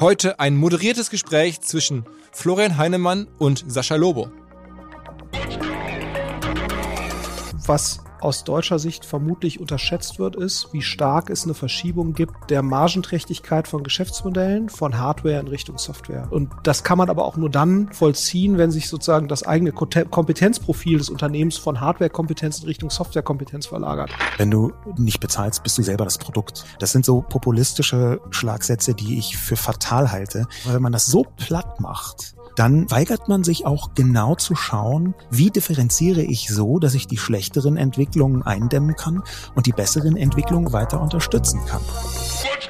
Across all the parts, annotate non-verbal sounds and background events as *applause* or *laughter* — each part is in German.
Heute ein moderiertes Gespräch zwischen Florian Heinemann und Sascha Lobo. Was aus deutscher Sicht vermutlich unterschätzt wird, ist, wie stark es eine Verschiebung gibt der Margenträchtigkeit von Geschäftsmodellen von Hardware in Richtung Software. Und das kann man aber auch nur dann vollziehen, wenn sich sozusagen das eigene Kompetenzprofil des Unternehmens von Hardware-Kompetenz in Richtung Software-Kompetenz verlagert. Wenn du nicht bezahlst, bist du selber das Produkt. Das sind so populistische Schlagsätze, die ich für fatal halte. Weil wenn man das so platt macht, dann weigert man sich auch genau zu schauen, wie differenziere ich so, dass ich die schlechteren Entwicklungen eindämmen kann und die besseren Entwicklungen weiter unterstützen kann. Herzlich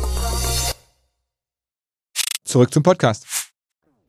Zurück zum Podcast.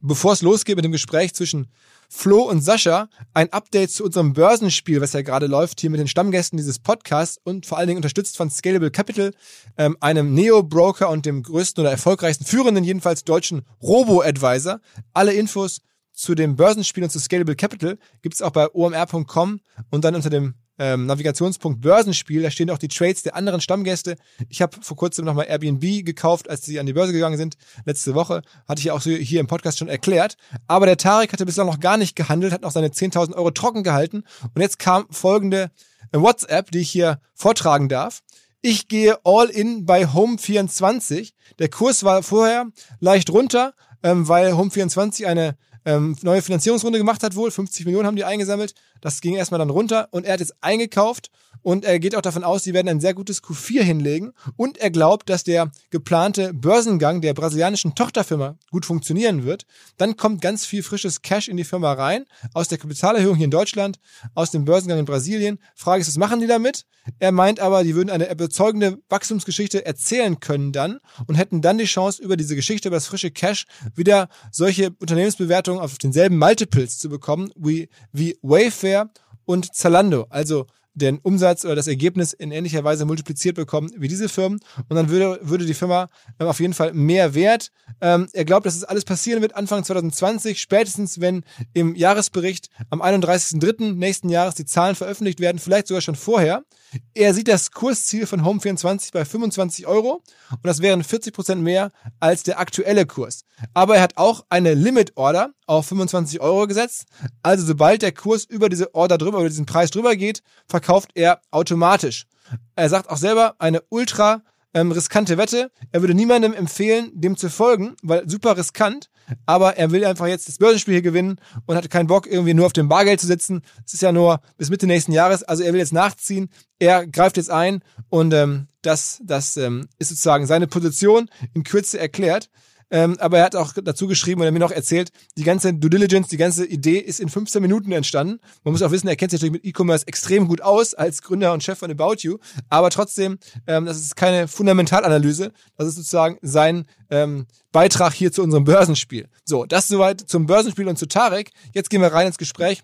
Bevor es losgeht mit dem Gespräch zwischen Flo und Sascha, ein Update zu unserem Börsenspiel, was ja gerade läuft, hier mit den Stammgästen dieses Podcasts und vor allen Dingen unterstützt von Scalable Capital, ähm, einem Neo-Broker und dem größten oder erfolgreichsten, führenden jedenfalls deutschen Robo-Advisor. Alle Infos zu dem Börsenspiel und zu Scalable Capital gibt's auch bei omr.com und dann unter dem ähm, Navigationspunkt Börsenspiel. Da stehen auch die Trades der anderen Stammgäste. Ich habe vor kurzem nochmal Airbnb gekauft, als sie an die Börse gegangen sind. Letzte Woche hatte ich ja auch hier im Podcast schon erklärt. Aber der Tarek hatte bislang noch gar nicht gehandelt, hat noch seine 10.000 Euro trocken gehalten. Und jetzt kam folgende äh, WhatsApp, die ich hier vortragen darf. Ich gehe all in bei Home24. Der Kurs war vorher leicht runter, ähm, weil Home24 eine ähm, neue Finanzierungsrunde gemacht hat wohl. 50 Millionen haben die eingesammelt. Das ging erstmal dann runter und er hat jetzt eingekauft und er geht auch davon aus, sie werden ein sehr gutes Q4 hinlegen und er glaubt, dass der geplante Börsengang der brasilianischen Tochterfirma gut funktionieren wird. Dann kommt ganz viel frisches Cash in die Firma rein, aus der Kapitalerhöhung hier in Deutschland, aus dem Börsengang in Brasilien. Frage ist, was machen die damit? Er meint aber, die würden eine überzeugende Wachstumsgeschichte erzählen können dann und hätten dann die Chance, über diese Geschichte, über das frische Cash, wieder solche Unternehmensbewertungen auf denselben Multiples zu bekommen, wie, wie Wayfair und Zalando. Also den Umsatz oder das Ergebnis in ähnlicher Weise multipliziert bekommen wie diese Firmen. Und dann würde, würde die Firma ähm, auf jeden Fall mehr Wert. Ähm, er glaubt, dass es das alles passieren wird Anfang 2020, spätestens wenn im Jahresbericht am 31.03. nächsten Jahres die Zahlen veröffentlicht werden, vielleicht sogar schon vorher. Er sieht das Kursziel von Home24 bei 25 Euro und das wären 40 Prozent mehr als der aktuelle Kurs. Aber er hat auch eine Limit Order auf 25 Euro gesetzt. Also sobald der Kurs über diese Order drüber, über diesen Preis drüber geht, er automatisch. Er sagt auch selber, eine ultra ähm, riskante Wette. Er würde niemandem empfehlen, dem zu folgen, weil super riskant. Aber er will einfach jetzt das Börsenspiel hier gewinnen und hat keinen Bock, irgendwie nur auf dem Bargeld zu sitzen. Es ist ja nur bis Mitte nächsten Jahres. Also er will jetzt nachziehen. Er greift jetzt ein und ähm, das, das ähm, ist sozusagen seine Position in Kürze erklärt. Ähm, aber er hat auch dazu geschrieben und er mir noch erzählt, die ganze Due Diligence, die ganze Idee ist in 15 Minuten entstanden. Man muss auch wissen, er kennt sich natürlich mit E-Commerce extrem gut aus als Gründer und Chef von About You. Aber trotzdem, ähm, das ist keine Fundamentalanalyse. Das ist sozusagen sein ähm, Beitrag hier zu unserem Börsenspiel. So, das soweit zum Börsenspiel und zu Tarek. Jetzt gehen wir rein ins Gespräch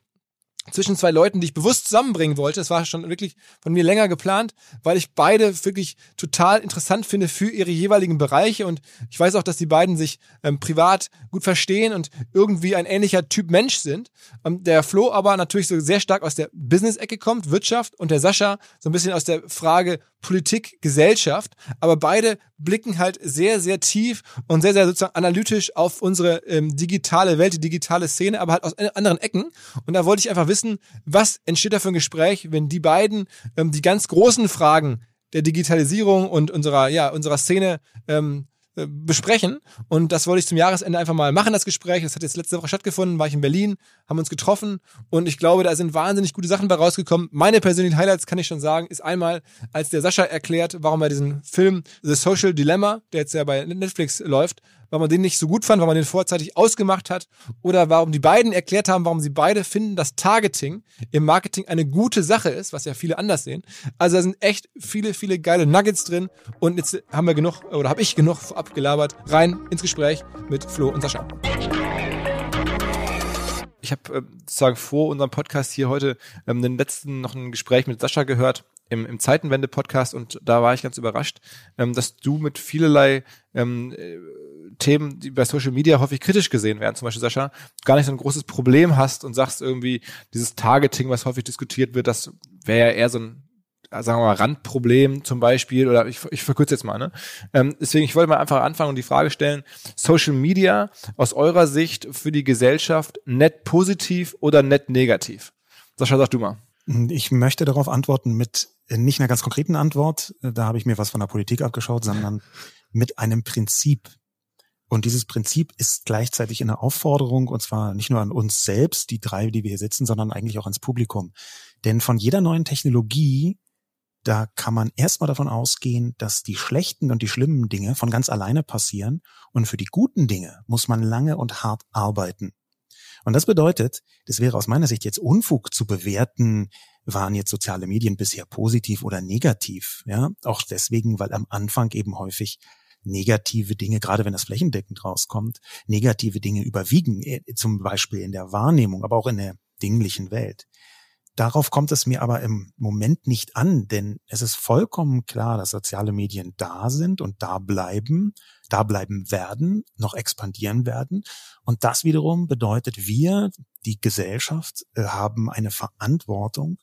zwischen zwei Leuten, die ich bewusst zusammenbringen wollte. Das war schon wirklich von mir länger geplant, weil ich beide wirklich total interessant finde für ihre jeweiligen Bereiche und ich weiß auch, dass die beiden sich ähm, privat gut verstehen und irgendwie ein ähnlicher Typ Mensch sind. Ähm, der Flo aber natürlich so sehr stark aus der Business-Ecke kommt, Wirtschaft und der Sascha so ein bisschen aus der Frage Politik, Gesellschaft, aber beide blicken halt sehr, sehr tief und sehr, sehr sozusagen analytisch auf unsere ähm, digitale Welt, die digitale Szene, aber halt aus anderen Ecken. Und da wollte ich einfach wissen, was entsteht da für ein Gespräch, wenn die beiden ähm, die ganz großen Fragen der Digitalisierung und unserer, ja, unserer Szene ähm, äh, besprechen. Und das wollte ich zum Jahresende einfach mal machen, das Gespräch. Das hat jetzt letzte Woche stattgefunden, war ich in Berlin, haben uns getroffen und ich glaube, da sind wahnsinnig gute Sachen bei rausgekommen. Meine persönlichen Highlights kann ich schon sagen, ist einmal, als der Sascha erklärt, warum er diesen Film The Social Dilemma, der jetzt ja bei Netflix läuft, warum man den nicht so gut fand, warum man den vorzeitig ausgemacht hat oder warum die beiden erklärt haben, warum sie beide finden, dass Targeting im Marketing eine gute Sache ist, was ja viele anders sehen. Also da sind echt viele, viele geile Nuggets drin und jetzt haben wir genug oder habe ich genug vorab gelabert. Rein ins Gespräch mit Flo und Sascha. Ich habe äh, sozusagen vor unserem Podcast hier heute ähm, den letzten noch ein Gespräch mit Sascha gehört im, im Zeitenwende-Podcast und da war ich ganz überrascht, ähm, dass du mit vielerlei ähm, äh, Themen, die bei Social Media häufig kritisch gesehen werden, zum Beispiel Sascha, gar nicht so ein großes Problem hast und sagst irgendwie, dieses Targeting, was häufig diskutiert wird, das wäre ja eher so ein sagen wir mal, Randproblem zum Beispiel, oder ich, ich verkürze jetzt mal, ne? Ähm, deswegen, ich wollte mal einfach anfangen und die Frage stellen, Social Media aus eurer Sicht für die Gesellschaft net positiv oder net negativ? Sascha, sag du mal. Ich möchte darauf antworten mit nicht einer ganz konkreten Antwort, da habe ich mir was von der Politik abgeschaut, sondern mit einem Prinzip. Und dieses Prinzip ist gleichzeitig eine Aufforderung, und zwar nicht nur an uns selbst, die drei, die wir hier sitzen, sondern eigentlich auch ans Publikum. Denn von jeder neuen Technologie, da kann man erstmal davon ausgehen, dass die schlechten und die schlimmen Dinge von ganz alleine passieren. Und für die guten Dinge muss man lange und hart arbeiten. Und das bedeutet, das wäre aus meiner Sicht jetzt Unfug zu bewerten, waren jetzt soziale Medien bisher positiv oder negativ. Ja, auch deswegen, weil am Anfang eben häufig negative Dinge, gerade wenn das flächendeckend rauskommt, negative Dinge überwiegen, äh, zum Beispiel in der Wahrnehmung, aber auch in der dinglichen Welt. Darauf kommt es mir aber im Moment nicht an, denn es ist vollkommen klar, dass soziale Medien da sind und da bleiben, da bleiben werden, noch expandieren werden. Und das wiederum bedeutet, wir, die Gesellschaft, äh, haben eine Verantwortung,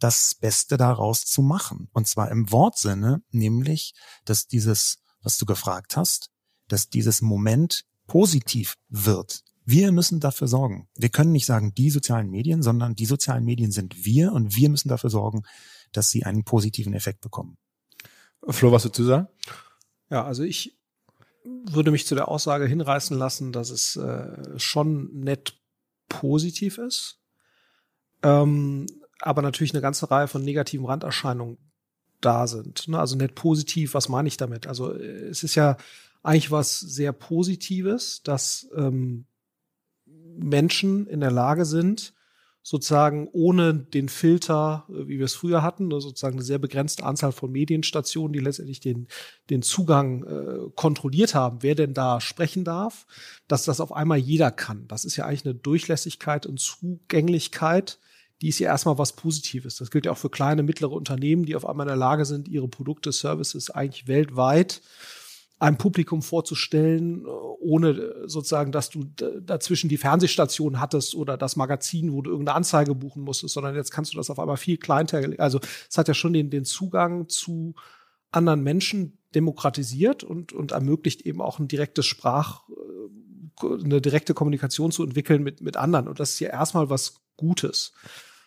das Beste daraus zu machen. Und zwar im Wortsinne, nämlich, dass dieses, was du gefragt hast, dass dieses Moment positiv wird. Wir müssen dafür sorgen. Wir können nicht sagen, die sozialen Medien, sondern die sozialen Medien sind wir und wir müssen dafür sorgen, dass sie einen positiven Effekt bekommen. Flo, was dazu sagen? Ja, also ich würde mich zu der Aussage hinreißen lassen, dass es äh, schon nett positiv ist, ähm, aber natürlich eine ganze Reihe von negativen Randerscheinungen da sind. Ne? Also nett positiv, was meine ich damit? Also äh, es ist ja eigentlich was sehr Positives, dass ähm, Menschen in der Lage sind, sozusagen ohne den Filter, äh, wie wir es früher hatten, ne, sozusagen eine sehr begrenzte Anzahl von Medienstationen, die letztendlich den, den Zugang äh, kontrolliert haben, wer denn da sprechen darf, dass das auf einmal jeder kann. Das ist ja eigentlich eine Durchlässigkeit und Zugänglichkeit, die ist ja erstmal was Positives. Das gilt ja auch für kleine, mittlere Unternehmen, die auf einmal in der Lage sind, ihre Produkte, Services eigentlich weltweit einem Publikum vorzustellen, ohne sozusagen, dass du dazwischen die Fernsehstation hattest oder das Magazin, wo du irgendeine Anzeige buchen musstest, sondern jetzt kannst du das auf einmal viel kleinteiliger. Also es hat ja schon den, den Zugang zu anderen Menschen demokratisiert und, und ermöglicht eben auch ein direktes Sprach, äh, eine direkte Kommunikation zu entwickeln mit, mit anderen. Und das ist ja erstmal was Gutes.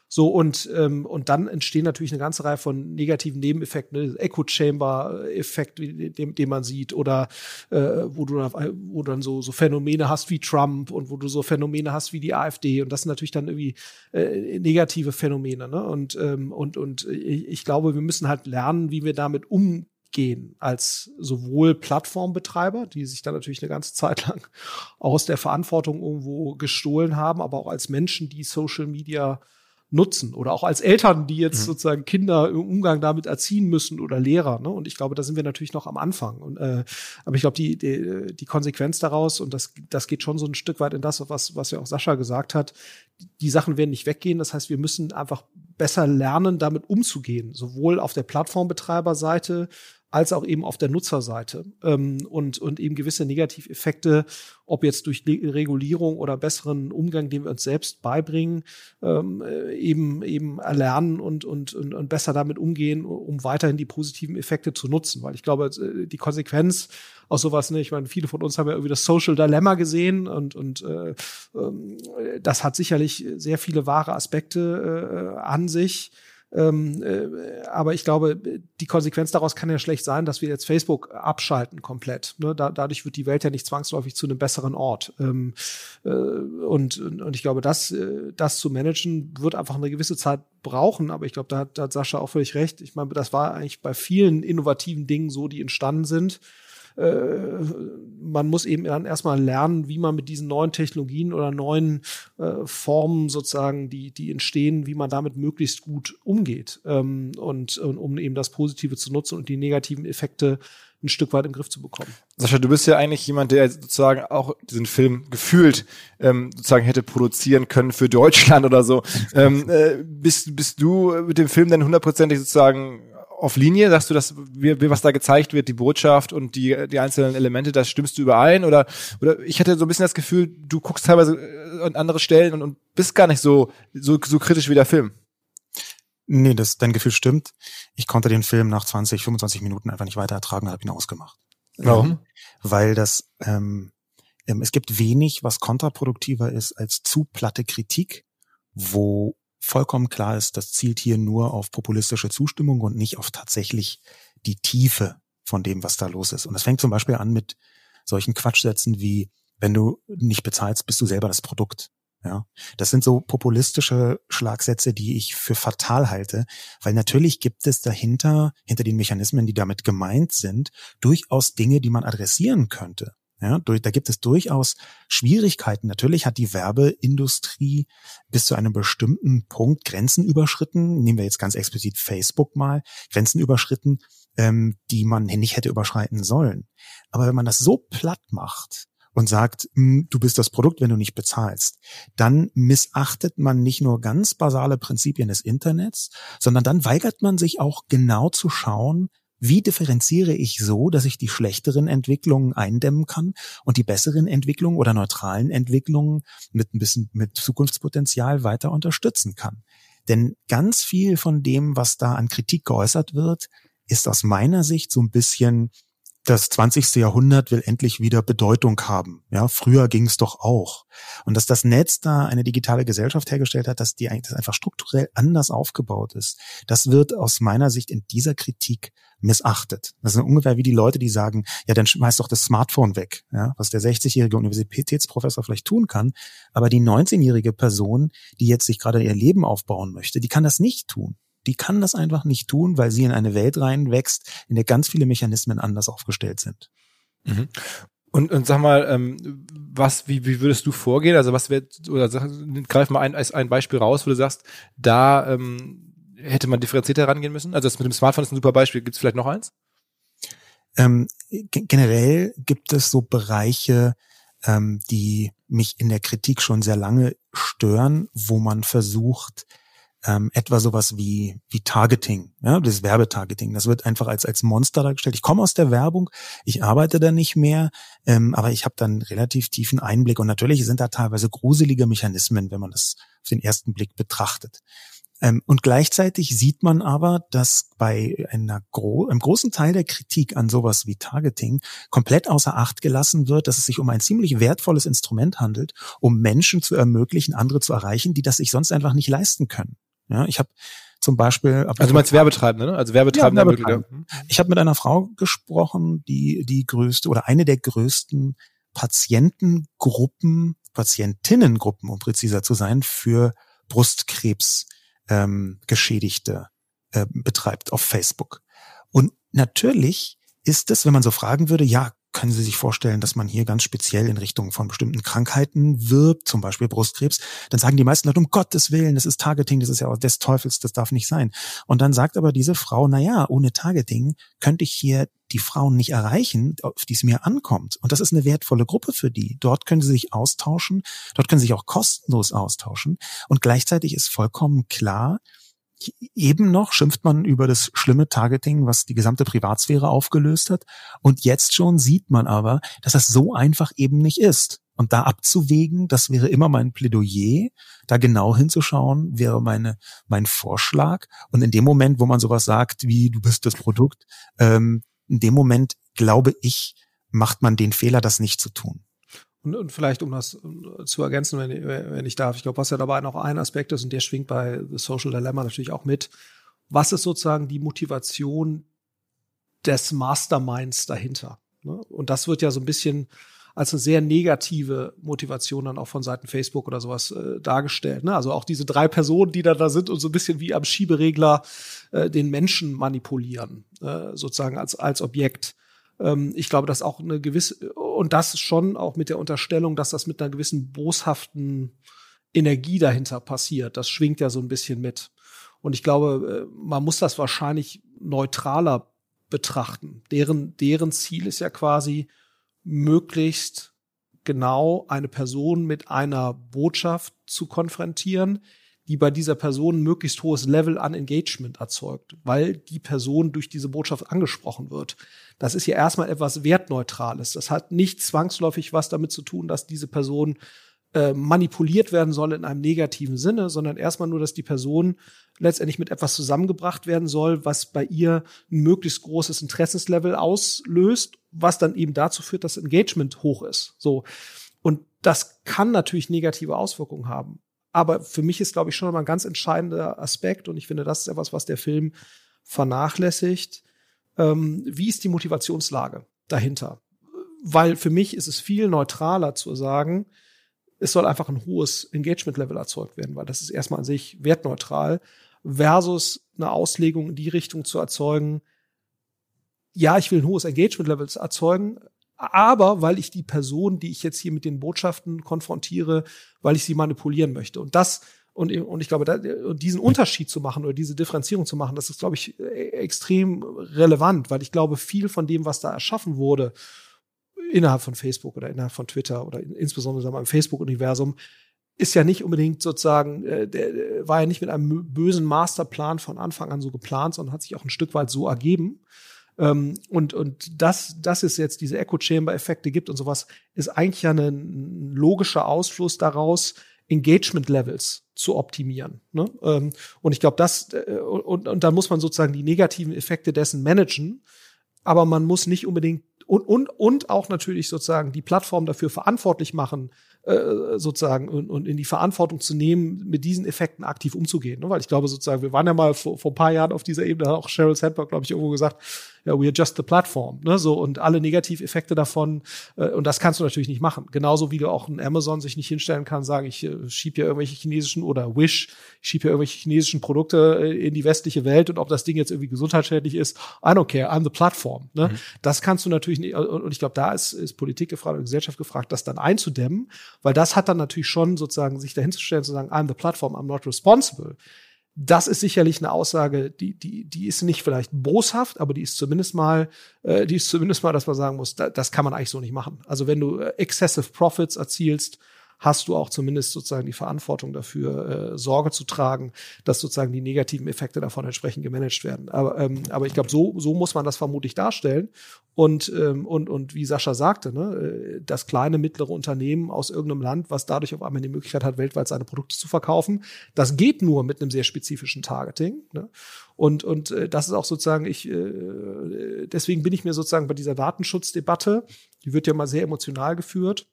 So, und, ähm, und dann entstehen natürlich eine ganze Reihe von negativen Nebeneffekten, ne? Echo-Chamber-Effekt, den, den man sieht, oder äh, wo, du, wo du dann so, so Phänomene hast wie Trump und wo du so Phänomene hast wie die AfD. Und das sind natürlich dann irgendwie äh, negative Phänomene. Ne? Und, ähm, und, und ich, glaube, wir müssen halt lernen, wie wir damit umgehen weggehen als sowohl Plattformbetreiber, die sich dann natürlich eine ganze Zeit lang aus der Verantwortung irgendwo gestohlen haben, aber auch als Menschen, die Social Media nutzen oder auch als Eltern, die jetzt mhm. sozusagen Kinder im Umgang damit erziehen müssen oder Lehrer. Ne? Und ich glaube, da sind wir natürlich noch am Anfang. Und, äh, aber ich glaube, die, die, die Konsequenz daraus, und das, das geht schon so ein Stück weit in das, was, was ja auch Sascha gesagt hat, die Sachen werden nicht weggehen. Das heißt, wir müssen einfach besser lernen, damit umzugehen, sowohl auf der Plattformbetreiberseite als auch eben auf der Nutzerseite ähm, und, und eben gewisse Negativeffekte, ob jetzt durch Regulierung oder besseren Umgang, den wir uns selbst beibringen, ähm, äh, eben, eben erlernen und, und, und, und besser damit umgehen, um weiterhin die positiven Effekte zu nutzen. Weil ich glaube, äh, die Konsequenz aus sowas, ne, ich meine, viele von uns haben ja irgendwie das Social Dilemma gesehen und, und äh, äh, das hat sicherlich sehr viele wahre Aspekte äh, an sich. Ähm, äh, aber ich glaube, die Konsequenz daraus kann ja schlecht sein, dass wir jetzt Facebook abschalten komplett. Ne? Da, dadurch wird die Welt ja nicht zwangsläufig zu einem besseren Ort. Ähm, äh, und, und ich glaube, das, äh, das zu managen wird einfach eine gewisse Zeit brauchen. Aber ich glaube, da, da hat Sascha auch völlig recht. Ich meine, das war eigentlich bei vielen innovativen Dingen so, die entstanden sind man muss eben dann erstmal lernen, wie man mit diesen neuen Technologien oder neuen äh, Formen sozusagen, die, die entstehen, wie man damit möglichst gut umgeht. Ähm, und, und um eben das Positive zu nutzen und die negativen Effekte ein Stück weit im Griff zu bekommen. Sascha, du bist ja eigentlich jemand, der sozusagen auch diesen Film gefühlt ähm, sozusagen hätte produzieren können für Deutschland oder so. ähm, äh, bist, bist du mit dem Film dann hundertprozentig sozusagen auf Linie? Sagst du, dass wir, was da gezeigt wird, die Botschaft und die, die einzelnen Elemente, das stimmst du überein? Oder, oder ich hatte so ein bisschen das Gefühl, du guckst teilweise äh, an andere Stellen und, und bist gar nicht so, so, so kritisch wie der Film. Nee, das, dein Gefühl stimmt. Ich konnte den Film nach 20, 25 Minuten einfach nicht weiter ertragen, habe ihn ausgemacht. Warum? Ähm, weil das, ähm, ähm, es gibt wenig, was kontraproduktiver ist als zu platte Kritik, wo vollkommen klar ist, das zielt hier nur auf populistische Zustimmung und nicht auf tatsächlich die Tiefe von dem, was da los ist. Und das fängt zum Beispiel an mit solchen Quatschsätzen wie, wenn du nicht bezahlst, bist du selber das Produkt. Ja, das sind so populistische Schlagsätze, die ich für fatal halte, weil natürlich gibt es dahinter, hinter den Mechanismen, die damit gemeint sind, durchaus Dinge, die man adressieren könnte. Ja, durch, da gibt es durchaus Schwierigkeiten. Natürlich hat die Werbeindustrie bis zu einem bestimmten Punkt Grenzen überschritten. Nehmen wir jetzt ganz explizit Facebook mal, Grenzen überschritten, ähm, die man nicht hätte überschreiten sollen. Aber wenn man das so platt macht und sagt, hm, du bist das Produkt, wenn du nicht bezahlst, dann missachtet man nicht nur ganz basale Prinzipien des Internets, sondern dann weigert man sich auch genau zu schauen, wie differenziere ich so, dass ich die schlechteren Entwicklungen eindämmen kann und die besseren Entwicklungen oder neutralen Entwicklungen mit ein bisschen mit Zukunftspotenzial weiter unterstützen kann? Denn ganz viel von dem, was da an Kritik geäußert wird, ist aus meiner Sicht so ein bisschen das 20. Jahrhundert will endlich wieder Bedeutung haben. Ja, früher ging es doch auch. Und dass das Netz da eine digitale Gesellschaft hergestellt hat, dass die das einfach strukturell anders aufgebaut ist, das wird aus meiner Sicht in dieser Kritik missachtet. Das sind ungefähr wie die Leute, die sagen, ja, dann schmeiß doch das Smartphone weg, ja, was der 60-jährige Universitätsprofessor vielleicht tun kann, aber die 19-jährige Person, die jetzt sich gerade ihr Leben aufbauen möchte, die kann das nicht tun die kann das einfach nicht tun, weil sie in eine Welt reinwächst, in der ganz viele Mechanismen anders aufgestellt sind. Mhm. Und, und sag mal, ähm, was, wie, wie würdest du vorgehen? Also was wird, oder sag, greif mal ein, ein Beispiel raus, wo du sagst, da ähm, hätte man differenzierter herangehen müssen? Also das mit dem Smartphone ist ein super Beispiel. Gibt es vielleicht noch eins? Ähm, generell gibt es so Bereiche, ähm, die mich in der Kritik schon sehr lange stören, wo man versucht, ähm, etwa sowas wie, wie Targeting, ja, das Werbetargeting. Das wird einfach als, als Monster dargestellt. Ich komme aus der Werbung, ich arbeite da nicht mehr, ähm, aber ich habe dann relativ tiefen Einblick und natürlich sind da teilweise gruselige Mechanismen, wenn man das auf den ersten Blick betrachtet. Ähm, und gleichzeitig sieht man aber, dass bei einer gro einem großen Teil der Kritik an sowas wie Targeting komplett außer Acht gelassen wird, dass es sich um ein ziemlich wertvolles Instrument handelt, um Menschen zu ermöglichen, andere zu erreichen, die das sich sonst einfach nicht leisten können. Ja, ich habe zum Beispiel. Also du meinst Werbetreibende, ne? Also Werbetreibende. Ja, Werbetreibende. Mhm. Ich habe mit einer Frau gesprochen, die die größte oder eine der größten Patientengruppen, Patientinnengruppen, um präziser zu sein, für Brustkrebs ähm, Geschädigte äh, betreibt auf Facebook. Und natürlich ist es, wenn man so fragen würde, ja, können Sie sich vorstellen, dass man hier ganz speziell in Richtung von bestimmten Krankheiten wirbt, zum Beispiel Brustkrebs, dann sagen die meisten Leute, um Gottes Willen, das ist Targeting, das ist ja auch des Teufels, das darf nicht sein. Und dann sagt aber diese Frau, na ja, ohne Targeting könnte ich hier die Frauen nicht erreichen, auf die es mir ankommt. Und das ist eine wertvolle Gruppe für die. Dort können sie sich austauschen, dort können sie sich auch kostenlos austauschen. Und gleichzeitig ist vollkommen klar, eben noch schimpft man über das schlimme Targeting, was die gesamte Privatsphäre aufgelöst hat. Und jetzt schon sieht man aber, dass das so einfach eben nicht ist. Und da abzuwägen, das wäre immer mein Plädoyer, da genau hinzuschauen, wäre meine, mein Vorschlag. Und in dem Moment, wo man sowas sagt, wie du bist das Produkt, ähm, in dem Moment, glaube ich, macht man den Fehler, das nicht zu tun. Und, und vielleicht, um das zu ergänzen, wenn, wenn ich darf, ich glaube, was ja dabei noch ein Aspekt ist, und der schwingt bei The Social Dilemma natürlich auch mit, was ist sozusagen die Motivation des Masterminds dahinter? Ne? Und das wird ja so ein bisschen als eine sehr negative Motivation dann auch von Seiten Facebook oder sowas äh, dargestellt. Ne? Also auch diese drei Personen, die da da sind und so ein bisschen wie am Schieberegler äh, den Menschen manipulieren, äh, sozusagen als als Objekt. Ähm, ich glaube, dass auch eine gewisse, und das schon auch mit der Unterstellung, dass das mit einer gewissen boshaften Energie dahinter passiert. Das schwingt ja so ein bisschen mit. Und ich glaube, äh, man muss das wahrscheinlich neutraler betrachten. Deren, deren Ziel ist ja quasi, möglichst genau eine Person mit einer Botschaft zu konfrontieren, die bei dieser Person ein möglichst hohes Level an Engagement erzeugt, weil die Person durch diese Botschaft angesprochen wird. Das ist ja erstmal etwas Wertneutrales. Das hat nicht zwangsläufig was damit zu tun, dass diese Person äh, manipuliert werden soll in einem negativen Sinne, sondern erstmal nur, dass die Person letztendlich mit etwas zusammengebracht werden soll, was bei ihr ein möglichst großes Interessenslevel auslöst, was dann eben dazu führt, dass Engagement hoch ist. So. Und das kann natürlich negative Auswirkungen haben. Aber für mich ist, glaube ich, schon mal ein ganz entscheidender Aspekt, und ich finde, das ist etwas, was der Film vernachlässigt. Ähm, wie ist die Motivationslage dahinter? Weil für mich ist es viel neutraler zu sagen, es soll einfach ein hohes Engagement-Level erzeugt werden, weil das ist erstmal an sich wertneutral, versus eine Auslegung in die Richtung zu erzeugen, ja, ich will ein hohes Engagement-Level erzeugen, aber weil ich die Person, die ich jetzt hier mit den Botschaften konfrontiere, weil ich sie manipulieren möchte. Und das, und, und ich glaube, da, diesen Unterschied zu machen oder diese Differenzierung zu machen, das ist, glaube ich, e, extrem relevant, weil ich glaube, viel von dem, was da erschaffen wurde, innerhalb von Facebook oder innerhalb von Twitter oder insbesondere im Facebook-Universum, ist ja nicht unbedingt sozusagen, äh, der, war ja nicht mit einem bösen Masterplan von Anfang an so geplant, sondern hat sich auch ein Stück weit so ergeben. Ähm, und, und das, dass es jetzt diese Echo-Chamber-Effekte gibt und sowas, ist eigentlich ja ein logischer Ausfluss daraus, Engagement-Levels zu optimieren. Ne? Ähm, und ich glaube, das, äh, und, und dann muss man sozusagen die negativen Effekte dessen managen, aber man muss nicht unbedingt und, und, und auch natürlich sozusagen die Plattform dafür verantwortlich machen, äh, sozusagen und, und in die Verantwortung zu nehmen, mit diesen Effekten aktiv umzugehen. Ne? Weil ich glaube sozusagen, wir waren ja mal vor, vor ein paar Jahren auf dieser Ebene, hat auch Sheryl Sandberg, glaube ich, irgendwo gesagt, ja, we are just the platform, ne, so und alle Negativeffekte davon äh, und das kannst du natürlich nicht machen. Genauso wie du auch in Amazon sich nicht hinstellen kann, sagen, ich äh, schieb ja irgendwelche chinesischen oder Wish, ich schieb ja irgendwelche chinesischen Produkte äh, in die westliche Welt und ob das Ding jetzt irgendwie gesundheitsschädlich ist, I don't care, I'm the platform. Ne? Mhm. Das kannst du natürlich nicht und ich glaube, da ist, ist Politik gefragt und Gesellschaft gefragt, das dann einzudämmen, weil das hat dann natürlich schon sozusagen sich dahinzustellen zu sagen, I'm the platform, I'm not responsible das ist sicherlich eine Aussage, die, die, die ist nicht vielleicht boshaft, aber die ist zumindest mal, äh, die ist zumindest mal, dass man sagen muss, da, das kann man eigentlich so nicht machen. Also wenn du äh, excessive Profits erzielst, hast du auch zumindest sozusagen die Verantwortung dafür, äh, Sorge zu tragen, dass sozusagen die negativen Effekte davon entsprechend gemanagt werden. Aber, ähm, aber ich glaube, so, so muss man das vermutlich darstellen. Und, ähm, und, und wie Sascha sagte, ne, äh, das kleine, mittlere Unternehmen aus irgendeinem Land, was dadurch auf einmal die Möglichkeit hat, weltweit seine Produkte zu verkaufen, das geht nur mit einem sehr spezifischen Targeting. Ne? Und, und äh, das ist auch sozusagen, ich, äh, deswegen bin ich mir sozusagen bei dieser Datenschutzdebatte, die wird ja mal sehr emotional geführt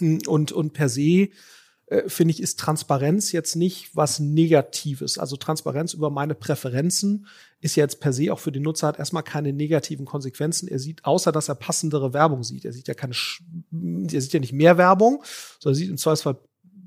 und, und per se äh, finde ich, ist Transparenz jetzt nicht was Negatives. Also Transparenz über meine Präferenzen ist jetzt per se auch für den Nutzer hat erstmal keine negativen Konsequenzen. Er sieht, außer dass er passendere Werbung sieht. Er sieht ja keine, er sieht ja nicht mehr Werbung, sondern er sieht im Zweifelsfall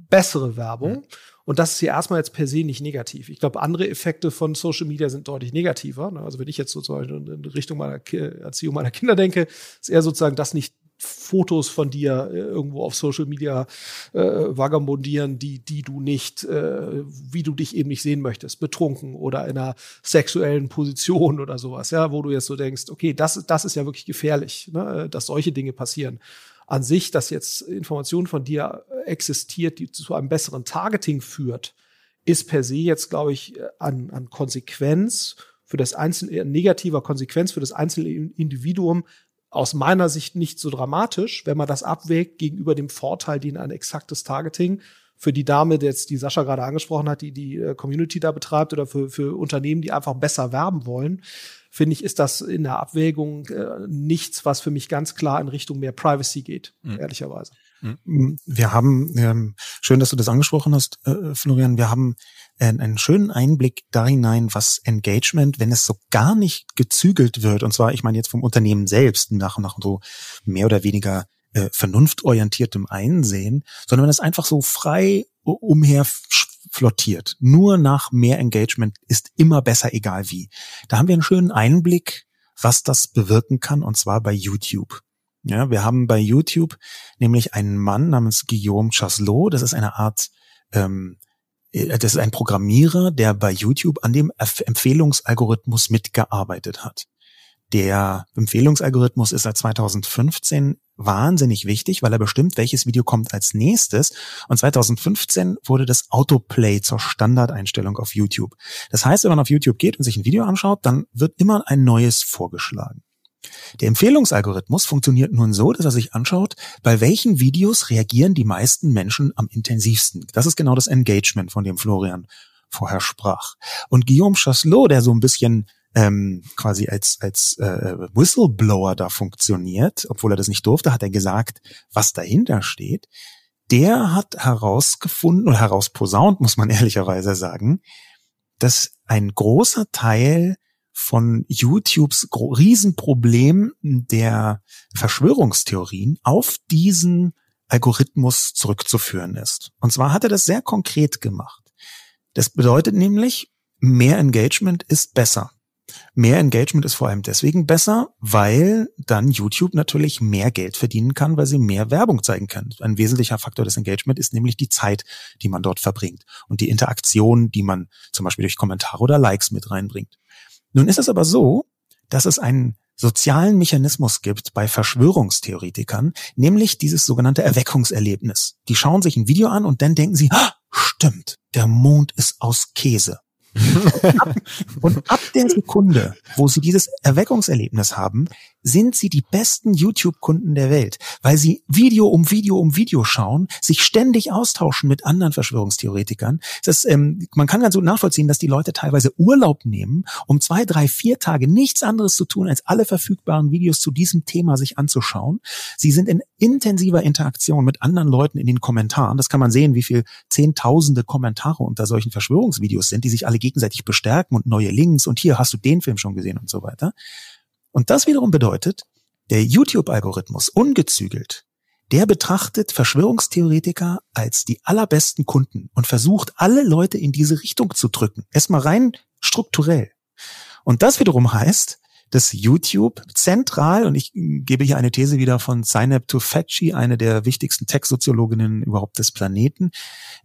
bessere Werbung. Mhm. Und das ist ja erstmal jetzt per se nicht negativ. Ich glaube, andere Effekte von Social Media sind deutlich negativer. Ne? Also wenn ich jetzt sozusagen in Richtung meiner Erziehung meiner Kinder denke, ist eher sozusagen das nicht Fotos von dir äh, irgendwo auf Social Media äh, vagabundieren, die, die du nicht, äh, wie du dich eben nicht sehen möchtest, betrunken oder in einer sexuellen Position oder sowas, ja, wo du jetzt so denkst, okay, das, das ist ja wirklich gefährlich, ne, dass solche Dinge passieren. An sich, dass jetzt Information von dir existiert, die zu einem besseren Targeting führt, ist per se jetzt, glaube ich, an, an Konsequenz für das einzelne, negativer Konsequenz für das einzelne Individuum aus meiner Sicht nicht so dramatisch, wenn man das abwägt gegenüber dem Vorteil, den ein exaktes Targeting für die Dame, die jetzt die Sascha gerade angesprochen hat, die die äh, Community da betreibt oder für, für Unternehmen, die einfach besser werben wollen, finde ich, ist das in der Abwägung äh, nichts, was für mich ganz klar in Richtung mehr Privacy geht, mhm. ehrlicherweise. Mhm. Wir haben, ähm, schön, dass du das angesprochen hast, äh, Florian, wir haben einen schönen Einblick da hinein, was Engagement, wenn es so gar nicht gezügelt wird, und zwar, ich meine jetzt vom Unternehmen selbst, nach, nach so mehr oder weniger äh, vernunftorientiertem Einsehen, sondern wenn es einfach so frei umher flottiert. Nur nach mehr Engagement ist immer besser, egal wie. Da haben wir einen schönen Einblick, was das bewirken kann, und zwar bei YouTube. Ja, wir haben bei YouTube nämlich einen Mann namens Guillaume Chaslot. Das ist eine Art ähm, äh, das ist ein Programmierer, der bei YouTube an dem Empfehlungsalgorithmus mitgearbeitet hat. Der Empfehlungsalgorithmus ist seit 2015 wahnsinnig wichtig, weil er bestimmt, welches Video kommt als nächstes. Und 2015 wurde das Autoplay zur Standardeinstellung auf YouTube. Das heißt, wenn man auf YouTube geht und sich ein Video anschaut, dann wird immer ein neues vorgeschlagen. Der Empfehlungsalgorithmus funktioniert nun so, dass er sich anschaut, bei welchen Videos reagieren die meisten Menschen am intensivsten. Das ist genau das Engagement, von dem Florian vorher sprach. Und Guillaume Chaslot, der so ein bisschen ähm, quasi als, als äh, Whistleblower da funktioniert, obwohl er das nicht durfte, hat er gesagt, was dahinter steht. Der hat herausgefunden oder herausposaunt, muss man *laughs* ehrlicherweise sagen, dass ein großer Teil von YouTubes Riesenproblem der Verschwörungstheorien auf diesen Algorithmus zurückzuführen ist. Und zwar hat er das sehr konkret gemacht. Das bedeutet nämlich, mehr Engagement ist besser. Mehr Engagement ist vor allem deswegen besser, weil dann YouTube natürlich mehr Geld verdienen kann, weil sie mehr Werbung zeigen kann. Ein wesentlicher Faktor des Engagement ist nämlich die Zeit, die man dort verbringt und die Interaktion, die man zum Beispiel durch Kommentare oder Likes mit reinbringt. Nun ist es aber so, dass es einen sozialen Mechanismus gibt bei Verschwörungstheoretikern, nämlich dieses sogenannte Erweckungserlebnis. Die schauen sich ein Video an und dann denken sie, ah, stimmt, der Mond ist aus Käse. *laughs* Und ab, und ab der Sekunde, wo sie dieses Erweckungserlebnis haben, sind sie die besten YouTube-Kunden der Welt, weil sie Video um Video um Video schauen, sich ständig austauschen mit anderen Verschwörungstheoretikern. Das, ähm, man kann ganz gut nachvollziehen, dass die Leute teilweise Urlaub nehmen, um zwei, drei, vier Tage nichts anderes zu tun, als alle verfügbaren Videos zu diesem Thema sich anzuschauen. Sie sind in intensiver Interaktion mit anderen Leuten in den Kommentaren. Das kann man sehen, wie viel zehntausende Kommentare unter solchen Verschwörungsvideos sind, die sich alle gegenseitig bestärken und neue Links und hier hast du den Film schon gesehen und so weiter. Und das wiederum bedeutet, der YouTube-Algorithmus ungezügelt, der betrachtet Verschwörungstheoretiker als die allerbesten Kunden und versucht, alle Leute in diese Richtung zu drücken. Erstmal rein strukturell. Und das wiederum heißt, dass YouTube zentral, und ich gebe hier eine These wieder von Zainab Tufekci, eine der wichtigsten Tech-Soziologinnen überhaupt des Planeten,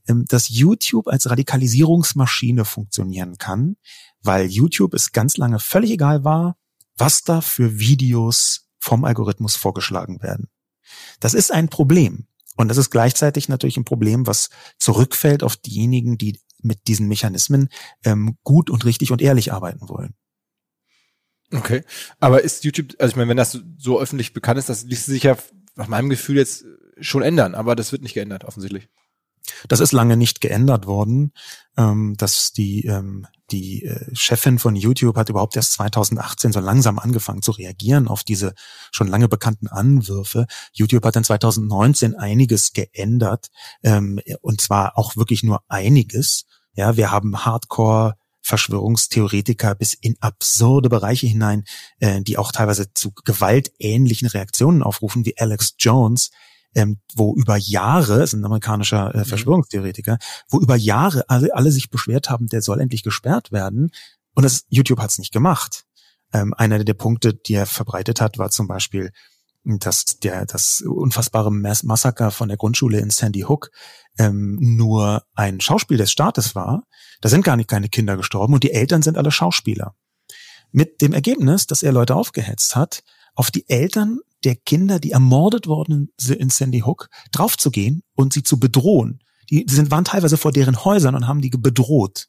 ähm, dass YouTube als Radikalisierungsmaschine funktionieren kann, weil YouTube es ganz lange völlig egal war, was da für Videos vom Algorithmus vorgeschlagen werden. Das ist ein Problem. Und das ist gleichzeitig natürlich ein Problem, was zurückfällt auf diejenigen, die mit diesen Mechanismen ähm, gut und richtig und ehrlich arbeiten wollen. Okay. Aber ist YouTube, also ich meine, wenn das so öffentlich bekannt ist, das ließ sich ja nach meinem Gefühl jetzt schon ändern, aber das wird nicht geändert, offensichtlich. Das ist lange nicht geändert worden. Ähm, dass die ähm, die äh, Chefin von YouTube hat überhaupt erst 2018 so langsam angefangen zu reagieren auf diese schon lange bekannten Anwürfe. YouTube hat dann 2019 einiges geändert ähm, und zwar auch wirklich nur einiges. Ja, wir haben Hardcore Verschwörungstheoretiker bis in absurde Bereiche hinein, äh, die auch teilweise zu gewaltähnlichen Reaktionen aufrufen, wie Alex Jones, ähm, wo über Jahre, ist ein amerikanischer äh, Verschwörungstheoretiker, wo über Jahre alle, alle sich beschwert haben, der soll endlich gesperrt werden. Und das, YouTube hat es nicht gemacht. Ähm, einer der Punkte, die er verbreitet hat, war zum Beispiel, dass der das unfassbare Mass Massaker von der Grundschule in Sandy Hook ähm, nur ein Schauspiel des Staates war. Da sind gar nicht keine Kinder gestorben und die Eltern sind alle Schauspieler. Mit dem Ergebnis, dass er Leute aufgehetzt hat, auf die Eltern der Kinder, die ermordet worden sind in Sandy Hook, draufzugehen und sie zu bedrohen. Die sind, waren teilweise vor deren Häusern und haben die bedroht.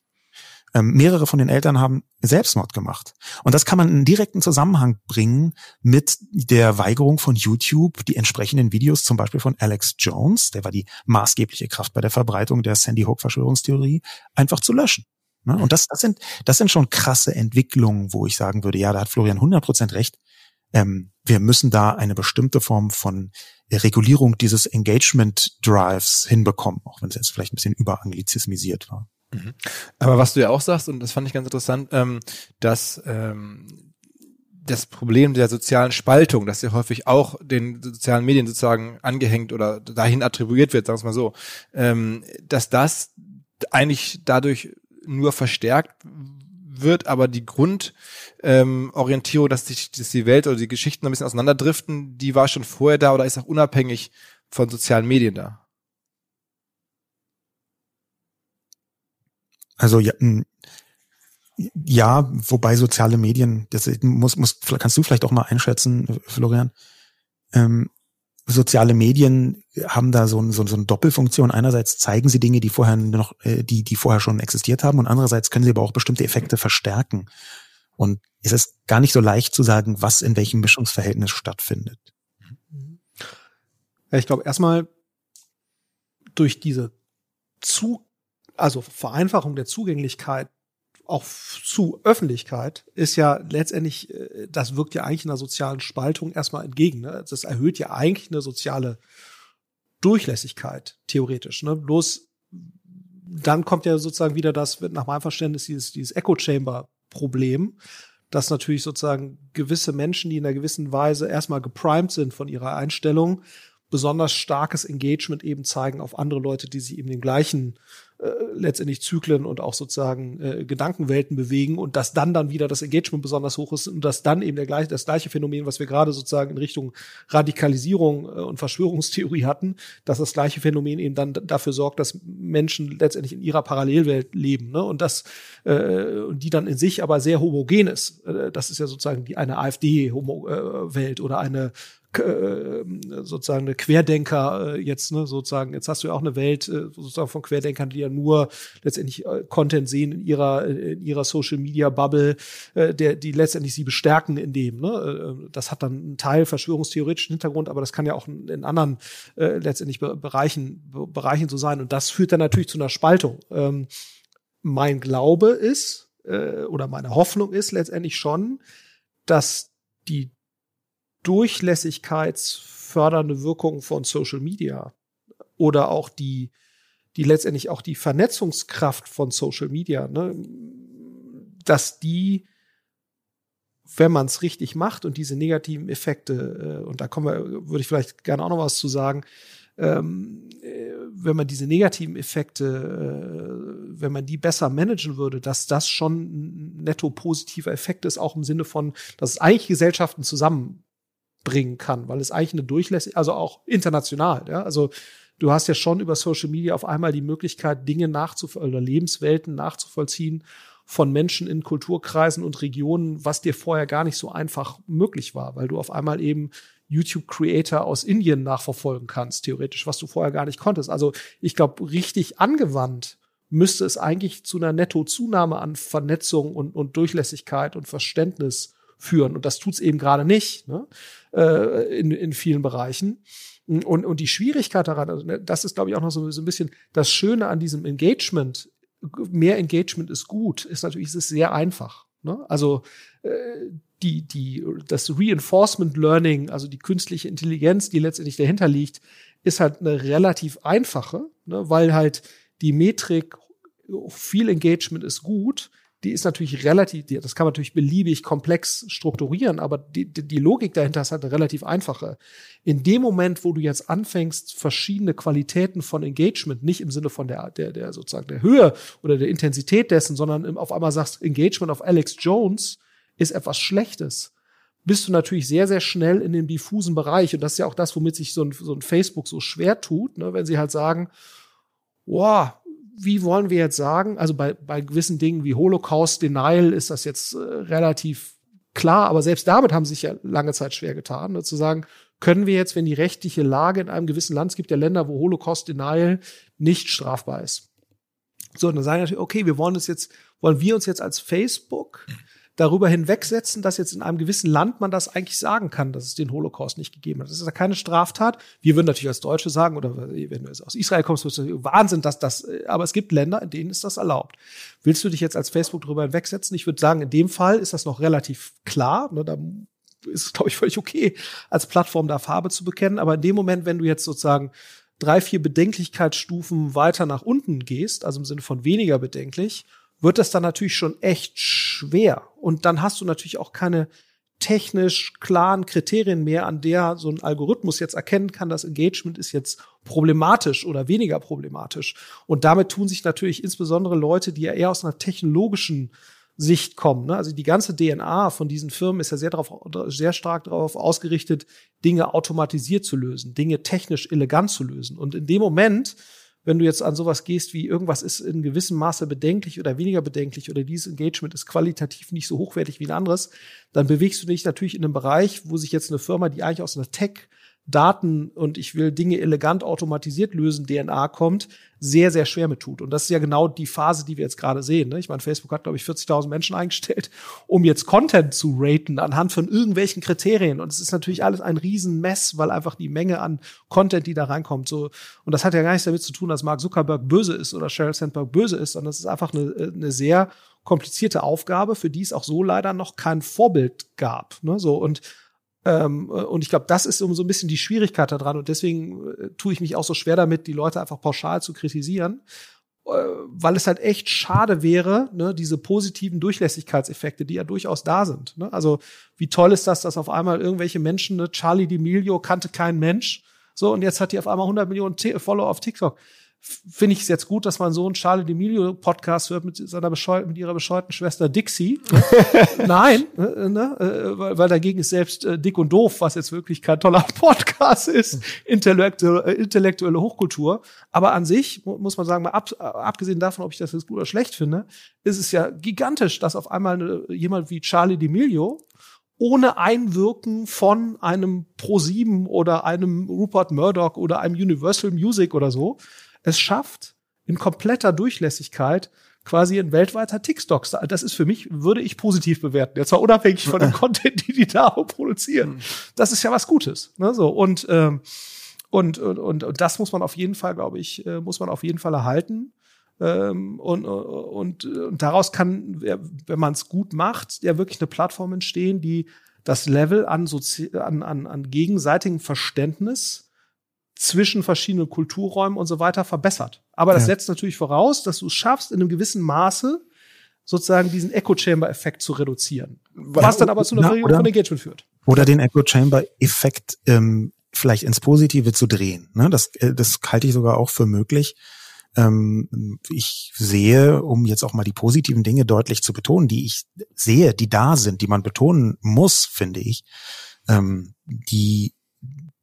Ähm, mehrere von den Eltern haben Selbstmord gemacht. Und das kann man in direkten Zusammenhang bringen mit der Weigerung von YouTube, die entsprechenden Videos zum Beispiel von Alex Jones, der war die maßgebliche Kraft bei der Verbreitung der Sandy Hook Verschwörungstheorie, einfach zu löschen. Ne? Und das, das sind, das sind schon krasse Entwicklungen, wo ich sagen würde, ja, da hat Florian 100% recht. Ähm, wir müssen da eine bestimmte Form von Regulierung dieses Engagement Drives hinbekommen, auch wenn es jetzt vielleicht ein bisschen überanglizismisiert war. Mhm. Aber was du ja auch sagst, und das fand ich ganz interessant, ähm, dass ähm, das Problem der sozialen Spaltung, das ja häufig auch den sozialen Medien sozusagen angehängt oder dahin attribuiert wird, sagen wir mal so, ähm, dass das eigentlich dadurch nur verstärkt wird, aber die Grundorientierung, ähm, dass, sich, dass die Welt oder die Geschichten ein bisschen auseinanderdriften, die war schon vorher da oder ist auch unabhängig von sozialen Medien da. Also ja, ja, wobei soziale Medien, das muss, muss, kannst du vielleicht auch mal einschätzen, Florian. Ähm, soziale Medien haben da so, so, so eine Doppelfunktion. Einerseits zeigen sie Dinge, die vorher noch, äh, die, die vorher schon existiert haben, und andererseits können sie aber auch bestimmte Effekte verstärken. Und es ist gar nicht so leicht zu sagen, was in welchem Mischungsverhältnis stattfindet. Ich glaube erstmal durch diese zu also Vereinfachung der Zugänglichkeit auch zu Öffentlichkeit ist ja letztendlich, äh, das wirkt ja eigentlich einer sozialen Spaltung erstmal entgegen. Ne? Das erhöht ja eigentlich eine soziale Durchlässigkeit, theoretisch. Ne? Bloß dann kommt ja sozusagen wieder das, nach meinem Verständnis, dieses, dieses Echo-Chamber-Problem, dass natürlich sozusagen gewisse Menschen, die in einer gewissen Weise erstmal geprimed sind von ihrer Einstellung, besonders starkes Engagement eben zeigen auf andere Leute, die sich eben den gleichen äh, letztendlich Zyklen und auch sozusagen äh, Gedankenwelten bewegen und dass dann dann wieder das Engagement besonders hoch ist und dass dann eben der gleiche, das gleiche Phänomen, was wir gerade sozusagen in Richtung Radikalisierung äh, und Verschwörungstheorie hatten, dass das gleiche Phänomen eben dann dafür sorgt, dass Menschen letztendlich in ihrer Parallelwelt leben ne? und das äh, die dann in sich aber sehr homogen ist. Äh, das ist ja sozusagen die eine AfD-Welt äh, oder eine sozusagen eine Querdenker äh, jetzt, ne, sozusagen, jetzt hast du ja auch eine Welt äh, sozusagen von Querdenkern, die ja nur letztendlich Content sehen in ihrer, in ihrer Social Media Bubble, der, die letztendlich sie bestärken in dem, ne. Das hat dann einen Teil verschwörungstheoretischen Hintergrund, aber das kann ja auch in, anderen letztendlich Bereichen, Bereichen so sein. Und das führt dann natürlich zu einer Spaltung. Ähm, mein Glaube ist, oder meine Hoffnung ist letztendlich schon, dass die durchlässigkeitsfördernde Wirkung von Social Media oder auch die, die letztendlich auch die Vernetzungskraft von Social Media, ne, dass die, wenn man es richtig macht und diese negativen Effekte, äh, und da kommen wir, würde ich vielleicht gerne auch noch was zu sagen, ähm, äh, wenn man diese negativen Effekte, äh, wenn man die besser managen würde, dass das schon ein netto positiver Effekt ist, auch im Sinne von, dass es eigentlich Gesellschaften zusammen bringen kann, weil es eigentlich eine durchlässige, also auch international, ja, also du hast ja schon über Social Media auf einmal die Möglichkeit, Dinge nachzuvollziehen oder Lebenswelten nachzuvollziehen von Menschen in Kulturkreisen und Regionen, was dir vorher gar nicht so einfach möglich war, weil du auf einmal eben YouTube-Creator aus Indien nachverfolgen kannst, theoretisch, was du vorher gar nicht konntest. Also ich glaube, richtig angewandt müsste es eigentlich zu einer Netto-Zunahme an Vernetzung und, und Durchlässigkeit und Verständnis führen. Und das tut's eben gerade nicht ne? äh, in, in vielen Bereichen. Und, und die Schwierigkeit daran, also ne, das ist, glaube ich, auch noch so, so ein bisschen das Schöne an diesem Engagement. Mehr Engagement ist gut, ist natürlich, ist es sehr einfach. Ne? Also äh, die, die, das Reinforcement Learning, also die künstliche Intelligenz, die letztendlich dahinter liegt, ist halt eine relativ einfache, ne? weil halt die Metrik viel Engagement ist gut, die ist natürlich relativ, das kann man natürlich beliebig komplex strukturieren, aber die, die, die Logik dahinter ist halt eine relativ einfache. In dem Moment, wo du jetzt anfängst, verschiedene Qualitäten von Engagement, nicht im Sinne von der, der, der sozusagen der Höhe oder der Intensität dessen, sondern auf einmal sagst, Engagement auf Alex Jones ist etwas Schlechtes, bist du natürlich sehr, sehr schnell in dem diffusen Bereich. Und das ist ja auch das, womit sich so ein, so ein Facebook so schwer tut, ne? wenn sie halt sagen, wow, wie wollen wir jetzt sagen, also bei, bei gewissen Dingen wie Holocaust Denial ist das jetzt äh, relativ klar, aber selbst damit haben sie sich ja lange Zeit schwer getan, ne, zu sagen, können wir jetzt, wenn die rechtliche Lage in einem gewissen Land, es gibt ja Länder, wo Holocaust Denial nicht strafbar ist. So, dann sagen wir natürlich, okay, wir wollen es jetzt, wollen wir uns jetzt als Facebook darüber hinwegsetzen, dass jetzt in einem gewissen Land man das eigentlich sagen kann, dass es den Holocaust nicht gegeben hat. Das ist ja keine Straftat. Wir würden natürlich als Deutsche sagen, oder wenn du aus Israel kommst, wirst du Wahnsinn, dass das, aber es gibt Länder, in denen ist das erlaubt. Willst du dich jetzt als Facebook darüber hinwegsetzen? Ich würde sagen, in dem Fall ist das noch relativ klar. Ne, da ist es, glaube ich, völlig okay, als Plattform da Farbe zu bekennen. Aber in dem Moment, wenn du jetzt sozusagen drei, vier Bedenklichkeitsstufen weiter nach unten gehst, also im Sinne von weniger bedenklich, wird das dann natürlich schon echt schwer. Und dann hast du natürlich auch keine technisch klaren Kriterien mehr, an der so ein Algorithmus jetzt erkennen kann, das Engagement ist jetzt problematisch oder weniger problematisch. Und damit tun sich natürlich insbesondere Leute, die ja eher aus einer technologischen Sicht kommen. Ne? Also die ganze DNA von diesen Firmen ist ja sehr, darauf, sehr stark darauf ausgerichtet, Dinge automatisiert zu lösen, Dinge technisch elegant zu lösen. Und in dem Moment, wenn du jetzt an sowas gehst wie irgendwas ist in gewissem Maße bedenklich oder weniger bedenklich oder dieses Engagement ist qualitativ nicht so hochwertig wie ein anderes, dann bewegst du dich natürlich in einem Bereich, wo sich jetzt eine Firma, die eigentlich aus einer Tech Daten und ich will Dinge elegant automatisiert lösen, DNA kommt, sehr, sehr schwer mit tut. Und das ist ja genau die Phase, die wir jetzt gerade sehen. Ne? Ich meine, Facebook hat, glaube ich, 40.000 Menschen *laughs* eingestellt, um jetzt Content zu raten anhand von irgendwelchen Kriterien. Und es ist natürlich alles ein Riesenmess, weil einfach die Menge an Content, die da reinkommt, so, und das hat ja gar nichts damit zu tun, dass Mark Zuckerberg böse ist oder Sheryl Sandberg böse ist, sondern es ist einfach eine, eine sehr komplizierte Aufgabe, für die es auch so leider noch kein Vorbild gab. Ne? So, und ähm, und ich glaube, das ist so ein bisschen die Schwierigkeit daran. Und deswegen äh, tue ich mich auch so schwer damit, die Leute einfach pauschal zu kritisieren, äh, weil es halt echt schade wäre, ne, diese positiven Durchlässigkeitseffekte, die ja durchaus da sind. Ne? Also wie toll ist das, dass auf einmal irgendwelche Menschen, ne, Charlie D'Amelio kannte kein Mensch, so und jetzt hat die auf einmal 100 Millionen T Follower auf TikTok finde ich es jetzt gut, dass man so einen Charlie D'Amelio Podcast hört mit seiner bescheu mit ihrer bescheuerten Schwester Dixie. Ne? *laughs* Nein, ne, ne, äh, weil, weil dagegen ist selbst äh, Dick und Doof, was jetzt wirklich kein toller *laughs* Podcast ist, intellektuelle, äh, intellektuelle Hochkultur. Aber an sich muss man sagen, mal ab, abgesehen davon, ob ich das jetzt gut oder schlecht finde, ist es ja gigantisch, dass auf einmal jemand wie Charlie D'Amelio ohne Einwirken von einem Pro7 oder einem Rupert Murdoch oder einem Universal Music oder so es schafft, in kompletter Durchlässigkeit quasi ein weltweiter TikTok. Das ist für mich, würde ich positiv bewerten. Jetzt zwar unabhängig von dem *laughs* Content, die die da produzieren. Das ist ja was Gutes. Ne? So, und, ähm, und, und, und, und das muss man auf jeden Fall, glaube ich, äh, muss man auf jeden Fall erhalten. Ähm, und, und, und daraus kann, wenn man es gut macht, ja wirklich eine Plattform entstehen, die das Level an, Sozi an, an, an gegenseitigem Verständnis zwischen verschiedenen Kulturräumen und so weiter verbessert. Aber das ja. setzt natürlich voraus, dass du es schaffst, in einem gewissen Maße sozusagen diesen Echo Chamber Effekt zu reduzieren. Was dann aber zu einer Verringerung von Engagement führt. Oder den Echo Chamber Effekt ähm, vielleicht ins Positive zu drehen. Ne? Das, äh, das halte ich sogar auch für möglich. Ähm, ich sehe, um jetzt auch mal die positiven Dinge deutlich zu betonen, die ich sehe, die da sind, die man betonen muss, finde ich, ähm, die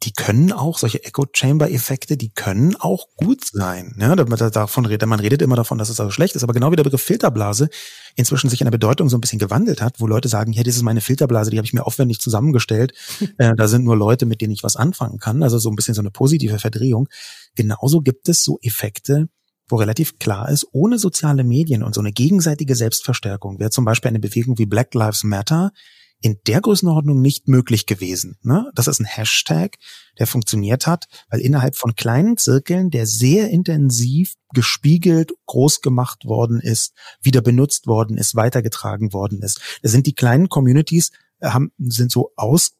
die können auch, solche Echo-Chamber-Effekte, die können auch gut sein. Ja, davon redet, man redet immer davon, dass es also schlecht ist, aber genau wie der Begriff Filterblase inzwischen sich in der Bedeutung so ein bisschen gewandelt hat, wo Leute sagen, ja, das ist meine Filterblase, die habe ich mir aufwendig zusammengestellt. *laughs* äh, da sind nur Leute, mit denen ich was anfangen kann. Also so ein bisschen so eine positive Verdrehung. Genauso gibt es so Effekte, wo relativ klar ist, ohne soziale Medien und so eine gegenseitige Selbstverstärkung wäre zum Beispiel eine Bewegung wie Black Lives Matter in der Größenordnung nicht möglich gewesen. Ne? Das ist ein Hashtag, der funktioniert hat, weil innerhalb von kleinen Zirkeln, der sehr intensiv gespiegelt, groß gemacht worden ist, wieder benutzt worden ist, weitergetragen worden ist. Da sind die kleinen Communities, äh, haben, sind so aus,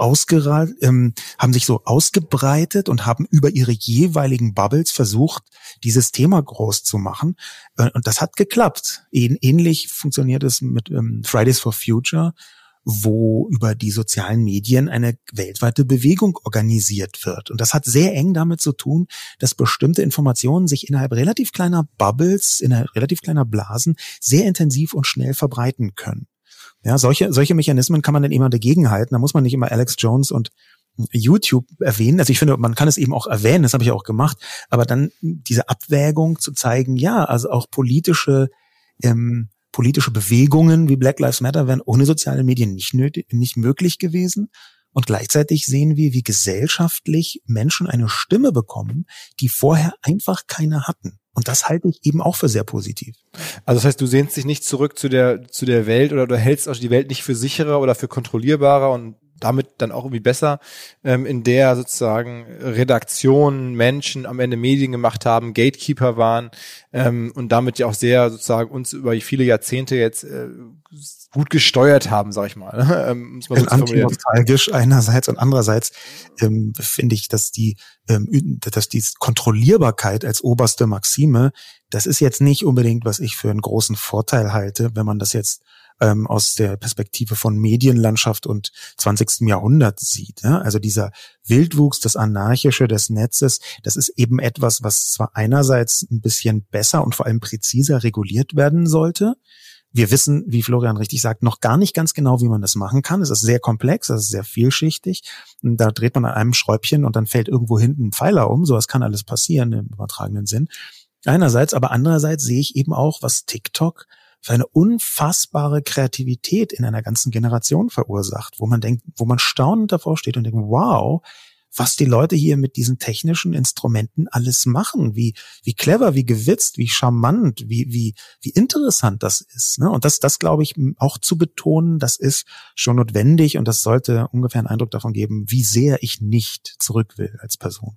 ausgerollt, ähm, haben sich so ausgebreitet und haben über ihre jeweiligen Bubbles versucht, dieses Thema groß zu machen. Äh, und das hat geklappt. Ähnlich funktioniert es mit ähm, Fridays for Future wo über die sozialen Medien eine weltweite Bewegung organisiert wird. Und das hat sehr eng damit zu tun, dass bestimmte Informationen sich innerhalb relativ kleiner Bubbles, innerhalb relativ kleiner Blasen sehr intensiv und schnell verbreiten können. Ja, solche, solche Mechanismen kann man dann immer dagegenhalten. Da muss man nicht immer Alex Jones und YouTube erwähnen. Also ich finde, man kann es eben auch erwähnen, das habe ich auch gemacht, aber dann diese Abwägung zu zeigen, ja, also auch politische ähm, politische Bewegungen wie Black Lives Matter wären ohne soziale Medien nicht, nötig, nicht möglich gewesen. Und gleichzeitig sehen wir, wie gesellschaftlich Menschen eine Stimme bekommen, die vorher einfach keine hatten. Und das halte ich eben auch für sehr positiv. Also das heißt, du sehnst dich nicht zurück zu der, zu der Welt oder du hältst auch die Welt nicht für sicherer oder für kontrollierbarer und damit dann auch irgendwie besser, ähm, in der sozusagen Redaktionen, Menschen am Ende Medien gemacht haben, Gatekeeper waren ähm, und damit ja auch sehr sozusagen uns über viele Jahrzehnte jetzt äh, gut gesteuert haben, sag ich mal. *laughs* ähm, so nostalgisch einerseits und andererseits ähm, finde ich, dass die, ähm, dass die Kontrollierbarkeit als oberste Maxime, das ist jetzt nicht unbedingt, was ich für einen großen Vorteil halte, wenn man das jetzt ähm, aus der Perspektive von Medienlandschaft und 20. Jahrhundert sieht. Ja? Also dieser Wildwuchs, das Anarchische des Netzes, das ist eben etwas, was zwar einerseits ein bisschen besser und vor allem präziser reguliert werden sollte, wir wissen, wie Florian richtig sagt, noch gar nicht ganz genau, wie man das machen kann. Es ist sehr komplex, es ist sehr vielschichtig. Und da dreht man an einem Schräubchen und dann fällt irgendwo hinten ein Pfeiler um. Sowas kann alles passieren im übertragenen Sinn. Einerseits, aber andererseits sehe ich eben auch, was TikTok für eine unfassbare Kreativität in einer ganzen Generation verursacht, wo man denkt, wo man staunend davor steht und denkt, wow, was die Leute hier mit diesen technischen Instrumenten alles machen, wie, wie clever, wie gewitzt, wie charmant, wie, wie, wie interessant das ist. Ne? Und das, das glaube ich auch zu betonen, das ist schon notwendig und das sollte ungefähr einen Eindruck davon geben, wie sehr ich nicht zurück will als Person.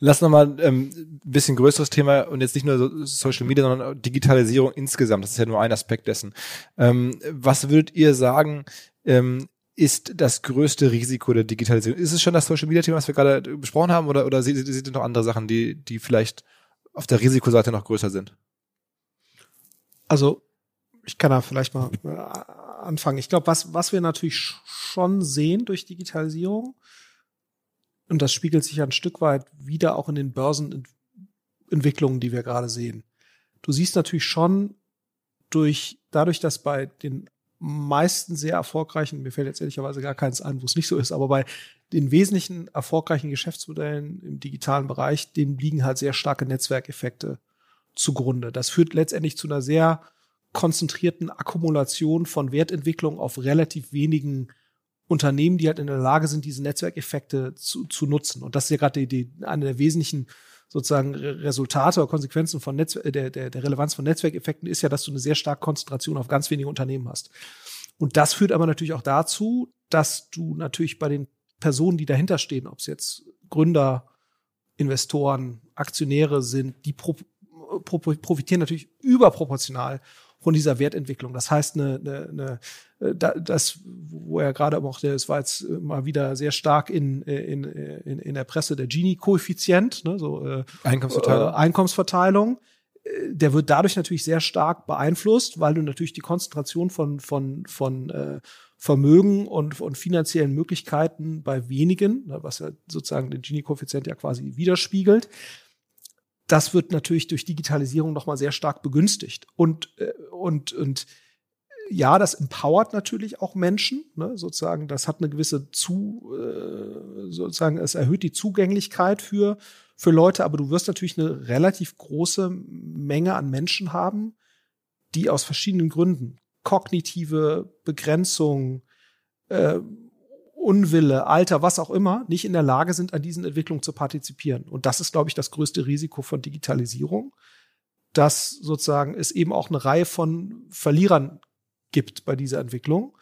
Lass nochmal ähm, ein bisschen größeres Thema und jetzt nicht nur so Social Media, sondern Digitalisierung insgesamt. Das ist ja nur ein Aspekt dessen. Ähm, was würdet ihr sagen, ähm, ist das größte Risiko der Digitalisierung? Ist es schon das Social Media Thema, was wir gerade besprochen haben, oder, oder seht, seht ihr noch andere Sachen, die, die vielleicht auf der Risikoseite noch größer sind? Also, ich kann da vielleicht mal äh, anfangen. Ich glaube, was, was wir natürlich schon sehen durch Digitalisierung, und das spiegelt sich ein Stück weit wieder auch in den Börsenentwicklungen, die wir gerade sehen. Du siehst natürlich schon durch, dadurch, dass bei den meisten sehr erfolgreichen, mir fällt jetzt ehrlicherweise gar keins ein, wo es nicht so ist, aber bei den wesentlichen erfolgreichen Geschäftsmodellen im digitalen Bereich, denen liegen halt sehr starke Netzwerkeffekte zugrunde. Das führt letztendlich zu einer sehr konzentrierten Akkumulation von Wertentwicklung auf relativ wenigen Unternehmen, die halt in der Lage sind, diese Netzwerkeffekte zu, zu nutzen. Und das ist ja gerade die, die, eine der wesentlichen sozusagen Resultate oder Konsequenzen von Netz, äh, der, der, der Relevanz von Netzwerkeffekten ist ja, dass du eine sehr starke Konzentration auf ganz wenige Unternehmen hast. Und das führt aber natürlich auch dazu, dass du natürlich bei den Personen, die dahinter stehen, ob es jetzt Gründer, Investoren, Aktionäre sind, die pro, pro, profitieren natürlich überproportional von dieser Wertentwicklung. Das heißt, eine, eine, das, wo er gerade auch, es war jetzt mal wieder sehr stark in, in, in, in der Presse der Gini-Koeffizient, ne, so äh, Einkommensverteilung. Äh, Einkommensverteilung der wird dadurch natürlich sehr stark beeinflusst, weil du natürlich die Konzentration von, von, von äh, Vermögen und, und finanziellen Möglichkeiten bei wenigen, ne, was ja sozusagen den Gini-Koeffizient ja quasi widerspiegelt, das wird natürlich durch Digitalisierung nochmal sehr stark begünstigt. Und, äh, und, und ja, das empowert natürlich auch Menschen, ne, sozusagen, das hat eine gewisse zu, äh, sozusagen, es erhöht die Zugänglichkeit für, für Leute, aber du wirst natürlich eine relativ große Menge an Menschen haben, die aus verschiedenen Gründen kognitive Begrenzung, äh, Unwille, Alter, was auch immer, nicht in der Lage sind, an diesen Entwicklungen zu partizipieren. Und das ist, glaube ich, das größte Risiko von Digitalisierung, dass sozusagen es eben auch eine Reihe von Verlierern gibt bei dieser Entwicklung,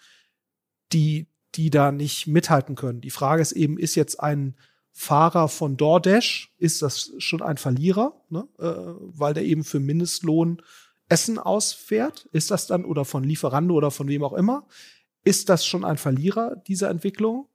die, die da nicht mithalten können. Die Frage ist eben, ist jetzt ein Fahrer von DoorDash, ist das schon ein Verlierer, ne? äh, weil der eben für Mindestlohn Essen ausfährt? Ist das dann, oder von Lieferando oder von wem auch immer, ist das schon ein Verlierer dieser Entwicklung?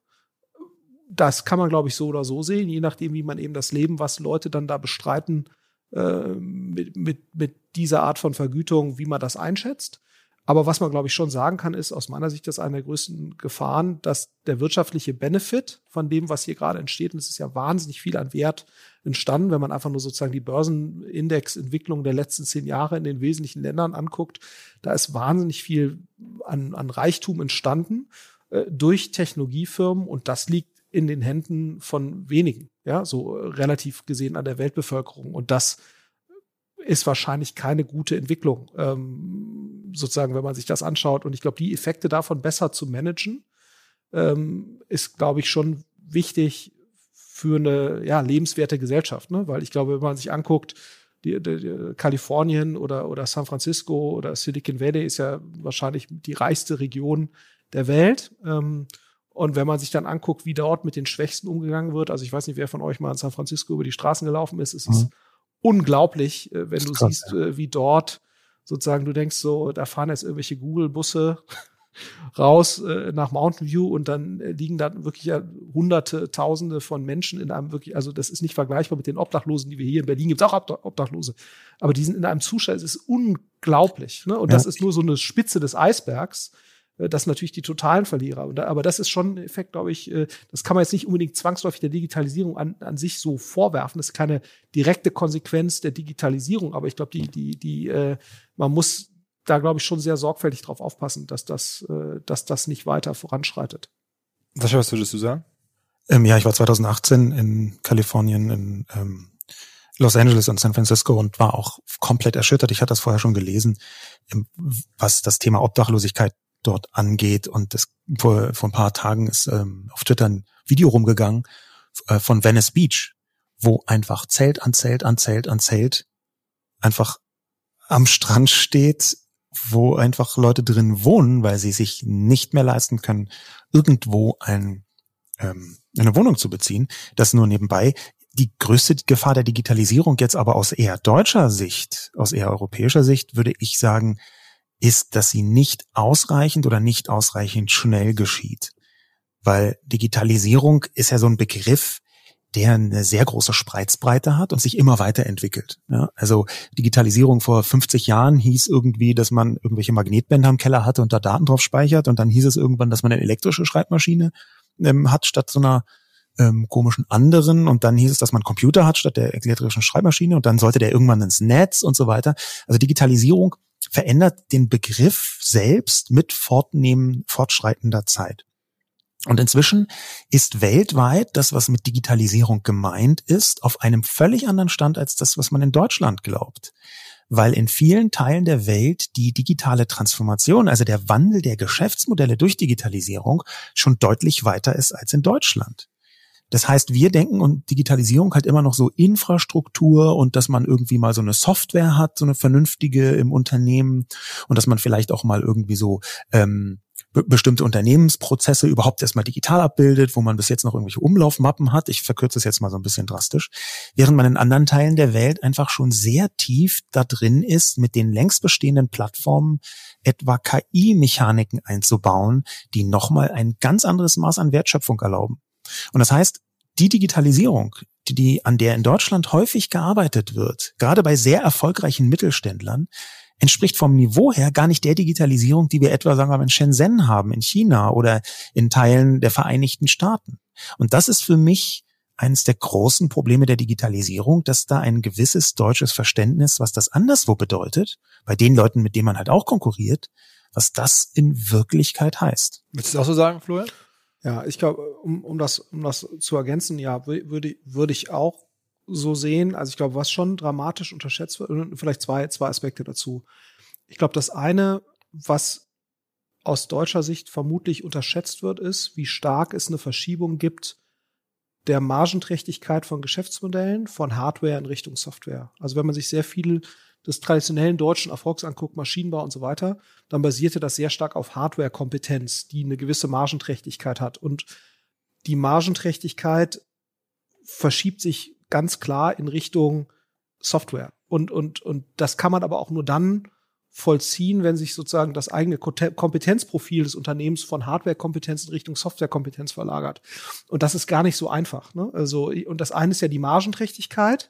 Das kann man, glaube ich, so oder so sehen, je nachdem, wie man eben das Leben, was Leute dann da bestreiten, äh, mit, mit, mit dieser Art von Vergütung, wie man das einschätzt. Aber was man, glaube ich, schon sagen kann, ist aus meiner Sicht, das eine der größten Gefahren, dass der wirtschaftliche Benefit von dem, was hier gerade entsteht, und es ist ja wahnsinnig viel an Wert entstanden, wenn man einfach nur sozusagen die Börsenindexentwicklung der letzten zehn Jahre in den wesentlichen Ländern anguckt, da ist wahnsinnig viel an, an Reichtum entstanden äh, durch Technologiefirmen und das liegt in den Händen von wenigen, ja, so relativ gesehen an der Weltbevölkerung. Und das ist wahrscheinlich keine gute Entwicklung, ähm, sozusagen, wenn man sich das anschaut. Und ich glaube, die Effekte davon besser zu managen, ähm, ist, glaube ich, schon wichtig für eine ja, lebenswerte Gesellschaft. Ne? Weil ich glaube, wenn man sich anguckt, die, die, die Kalifornien oder, oder San Francisco oder Silicon Valley ist ja wahrscheinlich die reichste Region der Welt. Ähm, und wenn man sich dann anguckt, wie dort mit den Schwächsten umgegangen wird, also ich weiß nicht, wer von euch mal in San Francisco über die Straßen gelaufen ist, es mhm. ist unglaublich, äh, wenn du krass, siehst, ja. Äh, wie dort sozusagen, du denkst so, da fahren jetzt irgendwelche Google-Busse *laughs* raus äh, nach Mountain View und dann äh, liegen da wirklich ja hunderte, tausende von Menschen in einem wirklich, also das ist nicht vergleichbar mit den Obdachlosen, die wir hier in Berlin gibt es auch Obdachlose, aber die sind in einem Zustand, es ist unglaublich, ne? Und ja. das ist nur so eine Spitze des Eisbergs das sind natürlich die totalen Verlierer. Aber das ist schon ein Effekt, glaube ich, äh, das kann man jetzt nicht unbedingt zwangsläufig der Digitalisierung an, an sich so vorwerfen. Das ist keine direkte Konsequenz der Digitalisierung, aber ich glaube, die, die, die, äh, man muss da, glaube ich, schon sehr sorgfältig drauf aufpassen, dass das, dass das nicht weiter voranschreitet. Sascha, was würdest du sagen? Ähm, ja, ich war 2018 in Kalifornien, in ähm, Los Angeles und San Francisco und war auch komplett erschüttert. Ich hatte das vorher schon gelesen, was das Thema Obdachlosigkeit dort angeht. Und das, vor, vor ein paar Tagen ist ähm, auf Twitter ein Video rumgegangen äh, von Venice Beach, wo einfach Zelt an Zelt an Zelt an Zelt einfach am Strand steht, wo einfach Leute drin wohnen, weil sie sich nicht mehr leisten können, irgendwo ein, ähm, eine Wohnung zu beziehen. Das nur nebenbei. Die größte Gefahr der Digitalisierung jetzt aber aus eher deutscher Sicht, aus eher europäischer Sicht, würde ich sagen, ist, dass sie nicht ausreichend oder nicht ausreichend schnell geschieht. Weil Digitalisierung ist ja so ein Begriff, der eine sehr große Spreizbreite hat und sich immer weiterentwickelt. Ja, also Digitalisierung vor 50 Jahren hieß irgendwie, dass man irgendwelche Magnetbänder im Keller hatte und da Daten drauf speichert und dann hieß es irgendwann, dass man eine elektrische Schreibmaschine ähm, hat statt so einer ähm, komischen anderen und dann hieß es, dass man Computer hat statt der elektrischen Schreibmaschine und dann sollte der irgendwann ins Netz und so weiter. Also Digitalisierung verändert den Begriff selbst mit Fortnehmen fortschreitender Zeit. Und inzwischen ist weltweit das, was mit Digitalisierung gemeint ist, auf einem völlig anderen Stand als das, was man in Deutschland glaubt. Weil in vielen Teilen der Welt die digitale Transformation, also der Wandel der Geschäftsmodelle durch Digitalisierung schon deutlich weiter ist als in Deutschland. Das heißt, wir denken und Digitalisierung halt immer noch so Infrastruktur und dass man irgendwie mal so eine Software hat, so eine vernünftige im Unternehmen und dass man vielleicht auch mal irgendwie so ähm, bestimmte Unternehmensprozesse überhaupt erstmal digital abbildet, wo man bis jetzt noch irgendwelche Umlaufmappen hat. Ich verkürze es jetzt mal so ein bisschen drastisch. Während man in anderen Teilen der Welt einfach schon sehr tief da drin ist, mit den längst bestehenden Plattformen etwa KI-Mechaniken einzubauen, die nochmal ein ganz anderes Maß an Wertschöpfung erlauben. Und das heißt, die Digitalisierung, die, an der in Deutschland häufig gearbeitet wird, gerade bei sehr erfolgreichen Mittelständlern, entspricht vom Niveau her gar nicht der Digitalisierung, die wir etwa, sagen wir mal, in Shenzhen haben, in China oder in Teilen der Vereinigten Staaten. Und das ist für mich eines der großen Probleme der Digitalisierung, dass da ein gewisses deutsches Verständnis, was das anderswo bedeutet, bei den Leuten, mit denen man halt auch konkurriert, was das in Wirklichkeit heißt. Würdest du das auch so sagen, Florian? Ja, ich glaube, um, um, das, um das zu ergänzen, ja, würde, würde ich auch so sehen. Also ich glaube, was schon dramatisch unterschätzt wird, vielleicht zwei, zwei Aspekte dazu. Ich glaube, das eine, was aus deutscher Sicht vermutlich unterschätzt wird, ist, wie stark es eine Verschiebung gibt der Margenträchtigkeit von Geschäftsmodellen von Hardware in Richtung Software. Also wenn man sich sehr viel des traditionellen deutschen Erfolgs anguckt, Maschinenbau und so weiter, dann basierte das sehr stark auf Hardware-Kompetenz, die eine gewisse Margenträchtigkeit hat. Und die Margenträchtigkeit verschiebt sich ganz klar in Richtung Software. Und, und, und das kann man aber auch nur dann vollziehen, wenn sich sozusagen das eigene Kompetenzprofil des Unternehmens von Hardware-Kompetenz in Richtung Software-Kompetenz verlagert. Und das ist gar nicht so einfach. Ne? Also, und das eine ist ja die Margenträchtigkeit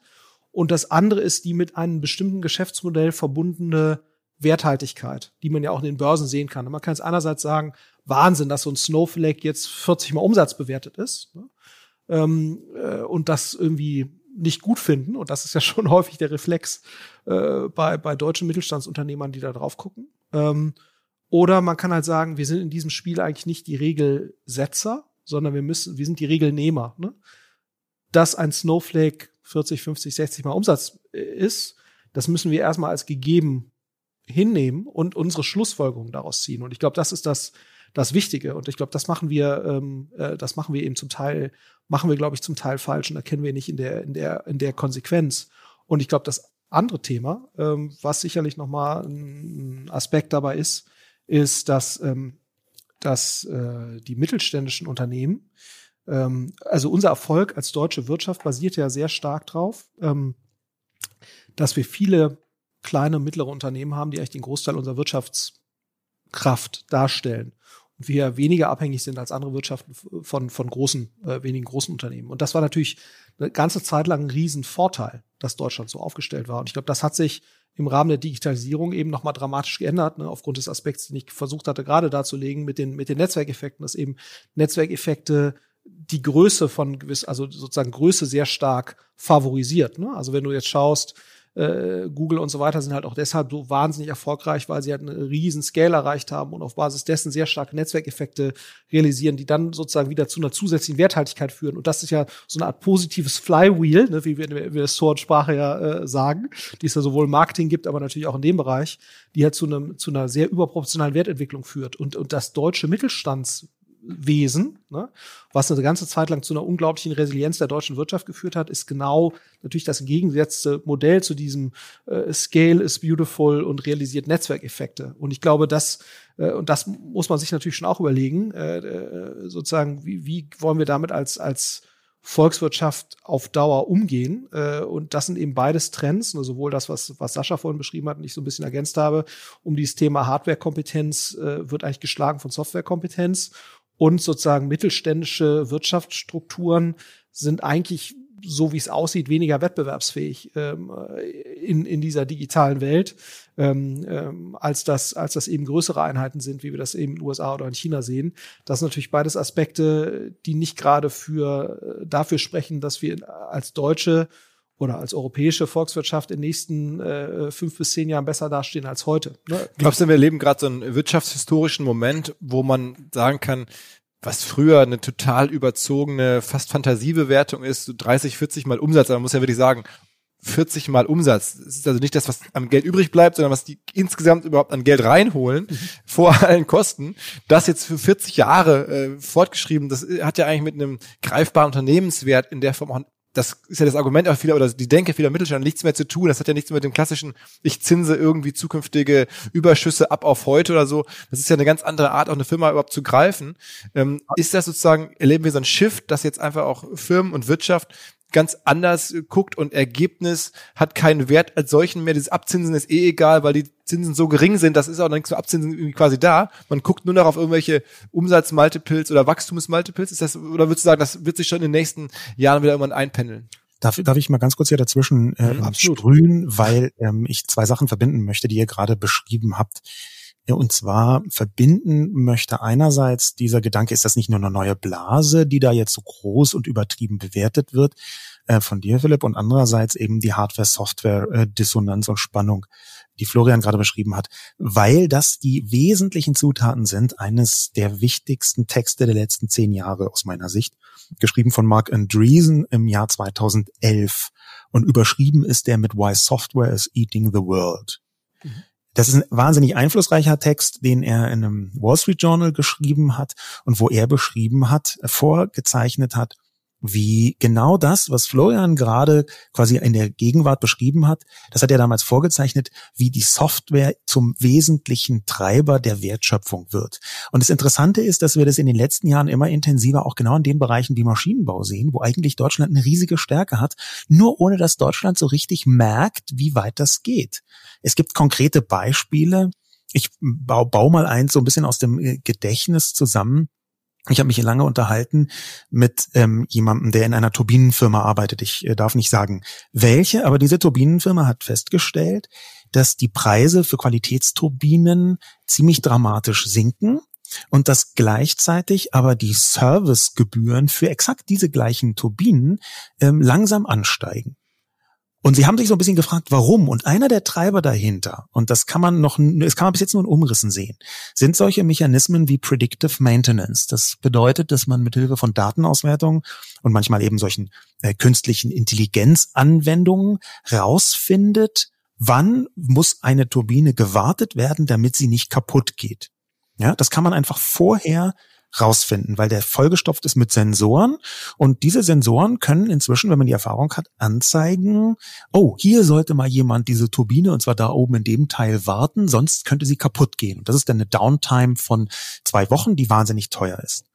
und das andere ist die mit einem bestimmten Geschäftsmodell verbundene Werthaltigkeit, die man ja auch in den Börsen sehen kann. Man kann es einerseits sagen, Wahnsinn, dass so ein Snowflake jetzt 40 mal Umsatz bewertet ist. Ne? Ähm, äh, und das irgendwie nicht gut finden. Und das ist ja *laughs* schon häufig der Reflex äh, bei, bei deutschen Mittelstandsunternehmern, die da drauf gucken. Ähm, oder man kann halt sagen, wir sind in diesem Spiel eigentlich nicht die Regelsetzer, sondern wir müssen, wir sind die Regelnehmer. Ne? Dass ein Snowflake 40, 50, 60 Mal Umsatz äh, ist, das müssen wir erstmal als gegeben hinnehmen und unsere Schlussfolgerungen daraus ziehen. Und ich glaube, das ist das, das Wichtige. Und ich glaube, das machen wir, ähm, äh, das machen wir eben zum Teil, machen wir, glaube ich, zum Teil falsch und erkennen wir nicht in der, in der, in der Konsequenz. Und ich glaube, das andere Thema, ähm, was sicherlich nochmal ein Aspekt dabei ist, ist, dass, ähm, dass äh, die mittelständischen Unternehmen, ähm, also unser Erfolg als deutsche Wirtschaft basiert ja sehr stark drauf, ähm, dass wir viele kleine und mittlere Unternehmen haben, die eigentlich den Großteil unserer Wirtschaftskraft darstellen wir weniger abhängig sind als andere Wirtschaften von, von großen, äh, wenigen großen Unternehmen. Und das war natürlich eine ganze Zeit lang ein Riesenvorteil, dass Deutschland so aufgestellt war. Und ich glaube, das hat sich im Rahmen der Digitalisierung eben nochmal dramatisch geändert, ne, aufgrund des Aspekts, den ich versucht hatte, gerade darzulegen, mit den, mit den Netzwerkeffekten, dass eben Netzwerkeffekte die Größe von gewiss, also sozusagen Größe sehr stark favorisiert. Ne? Also wenn du jetzt schaust, äh, Google und so weiter sind halt auch deshalb so wahnsinnig erfolgreich, weil sie halt einen riesen Scale erreicht haben und auf Basis dessen sehr starke Netzwerkeffekte realisieren, die dann sozusagen wieder zu einer zusätzlichen Werthaltigkeit führen. Und das ist ja so eine Art positives Flywheel, ne, wie wir in der Sword-Sprache ja äh, sagen, die es ja sowohl im Marketing gibt, aber natürlich auch in dem Bereich, die halt zu, einem, zu einer sehr überproportionalen Wertentwicklung führt. Und, und das deutsche Mittelstands Wesen, ne, was eine ganze Zeit lang zu einer unglaublichen Resilienz der deutschen Wirtschaft geführt hat, ist genau natürlich das entgegengesetzte Modell zu diesem äh, Scale is beautiful und realisiert Netzwerkeffekte. Und ich glaube, das äh, und das muss man sich natürlich schon auch überlegen, äh, äh sozusagen, wie, wie wollen wir damit als als Volkswirtschaft auf Dauer umgehen. Äh, und das sind eben beides Trends, ne, sowohl das, was, was Sascha vorhin beschrieben hat und ich so ein bisschen ergänzt habe, um dieses Thema Hardware-Kompetenz äh, wird eigentlich geschlagen von Software-Kompetenz und sozusagen mittelständische Wirtschaftsstrukturen sind eigentlich so wie es aussieht, weniger wettbewerbsfähig ähm, in, in dieser digitalen Welt, ähm, ähm, als, das, als das eben größere Einheiten sind, wie wir das eben in den USA oder in China sehen. Das sind natürlich beides Aspekte, die nicht gerade für äh, dafür sprechen, dass wir als Deutsche oder als europäische Volkswirtschaft in den nächsten äh, fünf bis zehn Jahren besser dastehen als heute. Ne? Glaubst du, wir erleben gerade so einen wirtschaftshistorischen Moment, wo man sagen kann, was früher eine total überzogene, fast Fantasiebewertung ist, so 30, 40 mal Umsatz, aber man muss ja wirklich sagen, 40 mal Umsatz. Das ist also nicht das, was am Geld übrig bleibt, sondern was die insgesamt überhaupt an Geld reinholen, mhm. vor allen Kosten. Das jetzt für 40 Jahre äh, fortgeschrieben, das hat ja eigentlich mit einem greifbaren Unternehmenswert in der Form auch das ist ja das Argument auch vieler oder die Denke vieler Mittelständler nichts mehr zu tun. Das hat ja nichts mit dem klassischen, ich zinse irgendwie zukünftige Überschüsse ab auf heute oder so. Das ist ja eine ganz andere Art, auch eine Firma überhaupt zu greifen. Ähm, ist das sozusagen, erleben wir so ein Shift, dass jetzt einfach auch Firmen und Wirtschaft ganz anders guckt und Ergebnis hat keinen Wert als solchen mehr. Dieses Abzinsen ist eh egal, weil die Zinsen so gering sind, das ist auch nichts für Abzinsen irgendwie quasi da. Man guckt nur noch auf irgendwelche Umsatzmultiples oder Wachstumsmultiples. Ist das, oder würdest du sagen, das wird sich schon in den nächsten Jahren wieder irgendwann einpendeln? Darf, darf ich mal ganz kurz hier dazwischen äh, Mhm, sprühen, weil ähm, ich zwei Sachen verbinden möchte, die ihr gerade beschrieben habt. Und zwar verbinden möchte einerseits dieser Gedanke, ist das nicht nur eine neue Blase, die da jetzt so groß und übertrieben bewertet wird äh, von dir, Philipp, und andererseits eben die Hardware-Software-Dissonanz und Spannung, die Florian gerade beschrieben hat, weil das die wesentlichen Zutaten sind eines der wichtigsten Texte der letzten zehn Jahre aus meiner Sicht, geschrieben von Mark Andreessen im Jahr 2011 und überschrieben ist der mit Why Software is Eating the World. Das ist ein wahnsinnig einflussreicher Text, den er in einem Wall Street Journal geschrieben hat und wo er beschrieben hat, vorgezeichnet hat, wie genau das, was Florian gerade quasi in der Gegenwart beschrieben hat, das hat er damals vorgezeichnet, wie die Software zum wesentlichen Treiber der Wertschöpfung wird. Und das Interessante ist, dass wir das in den letzten Jahren immer intensiver auch genau in den Bereichen wie Maschinenbau sehen, wo eigentlich Deutschland eine riesige Stärke hat, nur ohne dass Deutschland so richtig merkt, wie weit das geht. Es gibt konkrete Beispiele. Ich baue, mal eins so ein bisschen aus dem äh, Gedächtnis zusammen. Ich habe mich hier lange unterhalten mit ähm, jemandem, der in einer Turbinenfirma arbeitet. Ich äh, darf nicht sagen, welche, aber diese Turbinenfirma hat festgestellt, dass die Preise für Qualitätsturbinen ziemlich dramatisch sinken und dass gleichzeitig aber die Servicegebühren für exakt diese gleichen Turbinen ähm, langsam ansteigen. Und sie haben sich so ein bisschen gefragt, warum? Und einer der Treiber dahinter, und das kann man noch, das kann man bis jetzt nur in Umrissen sehen, sind solche Mechanismen wie Predictive Maintenance. Das bedeutet, dass man mithilfe von Datenauswertung und manchmal eben solchen äh, künstlichen Intelligenzanwendungen rausfindet, wann muss eine Turbine gewartet werden, damit sie nicht kaputt geht. Ja, das kann man einfach vorher rausfinden, weil der vollgestopft ist mit Sensoren und diese Sensoren können inzwischen, wenn man die Erfahrung hat, anzeigen, oh, hier sollte mal jemand diese Turbine und zwar da oben in dem Teil warten, sonst könnte sie kaputt gehen. Und das ist dann eine Downtime von zwei Wochen, die wahnsinnig teuer ist.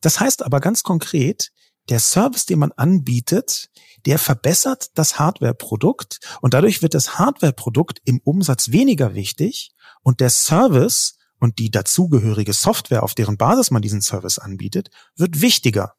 Das heißt aber ganz konkret, der Service, den man anbietet, der verbessert das Hardware-Produkt und dadurch wird das Hardware-Produkt im Umsatz weniger wichtig und der Service und die dazugehörige Software, auf deren Basis man diesen Service anbietet, wird wichtiger.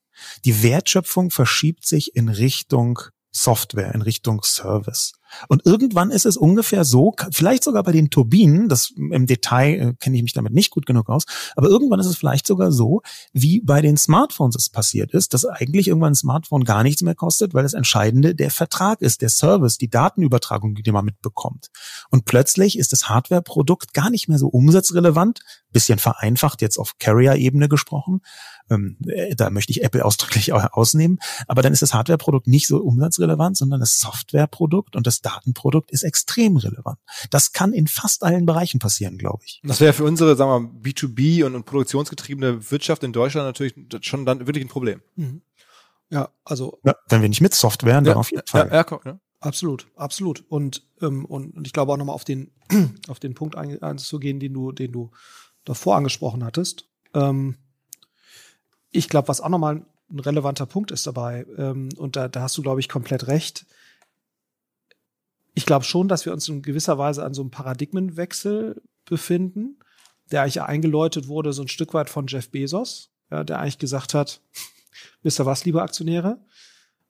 Die Wertschöpfung verschiebt sich in Richtung Software, in Richtung Service. Und irgendwann ist es ungefähr so, vielleicht sogar bei den Turbinen, das im Detail äh, kenne ich mich damit nicht gut genug aus, aber irgendwann ist es vielleicht sogar so, wie bei den Smartphones es passiert ist, dass eigentlich irgendwann ein Smartphone gar nichts mehr kostet, weil das Entscheidende der Vertrag ist, der Service, die Datenübertragung, die man mitbekommt. Und plötzlich ist das Hardware-Produkt gar nicht mehr so umsatzrelevant, bisschen vereinfacht jetzt auf Carrier-Ebene gesprochen, ähm, äh, da möchte ich Apple ausdrücklich ausnehmen, aber dann ist das Hardware-Produkt nicht so umsatzrelevant, sondern das Software-Produkt und das Datenprodukt ist extrem relevant. Das kann in fast allen Bereichen passieren, glaube ich. Das wäre für unsere, sagen wir mal, B2B und, und produktionsgetriebene Wirtschaft in Deutschland natürlich schon dann wirklich ein Problem. Mhm. Ja, also Ja, wenn wir nicht mit Software, dann auf jeden Fall. Ja, ja, komm, ja. Absolut, absolut. Und, ähm, und, und ich glaube auch nochmal auf den, *clears throat* auf den Punkt ein- einzugehen, den du, den du davor angesprochen hattest. Ähm, ich glaube, was auch nochmal ein relevanter Punkt ist dabei, ähm, und da, da hast du, glaube ich, komplett recht. Ich glaube schon, dass wir uns in gewisser Weise an so einem Paradigmenwechsel befinden, der eigentlich eingeläutet wurde, so ein Stück weit von Jeff Bezos, ja, der eigentlich gesagt hat, *laughs* wisst ihr was, liebe Aktionäre?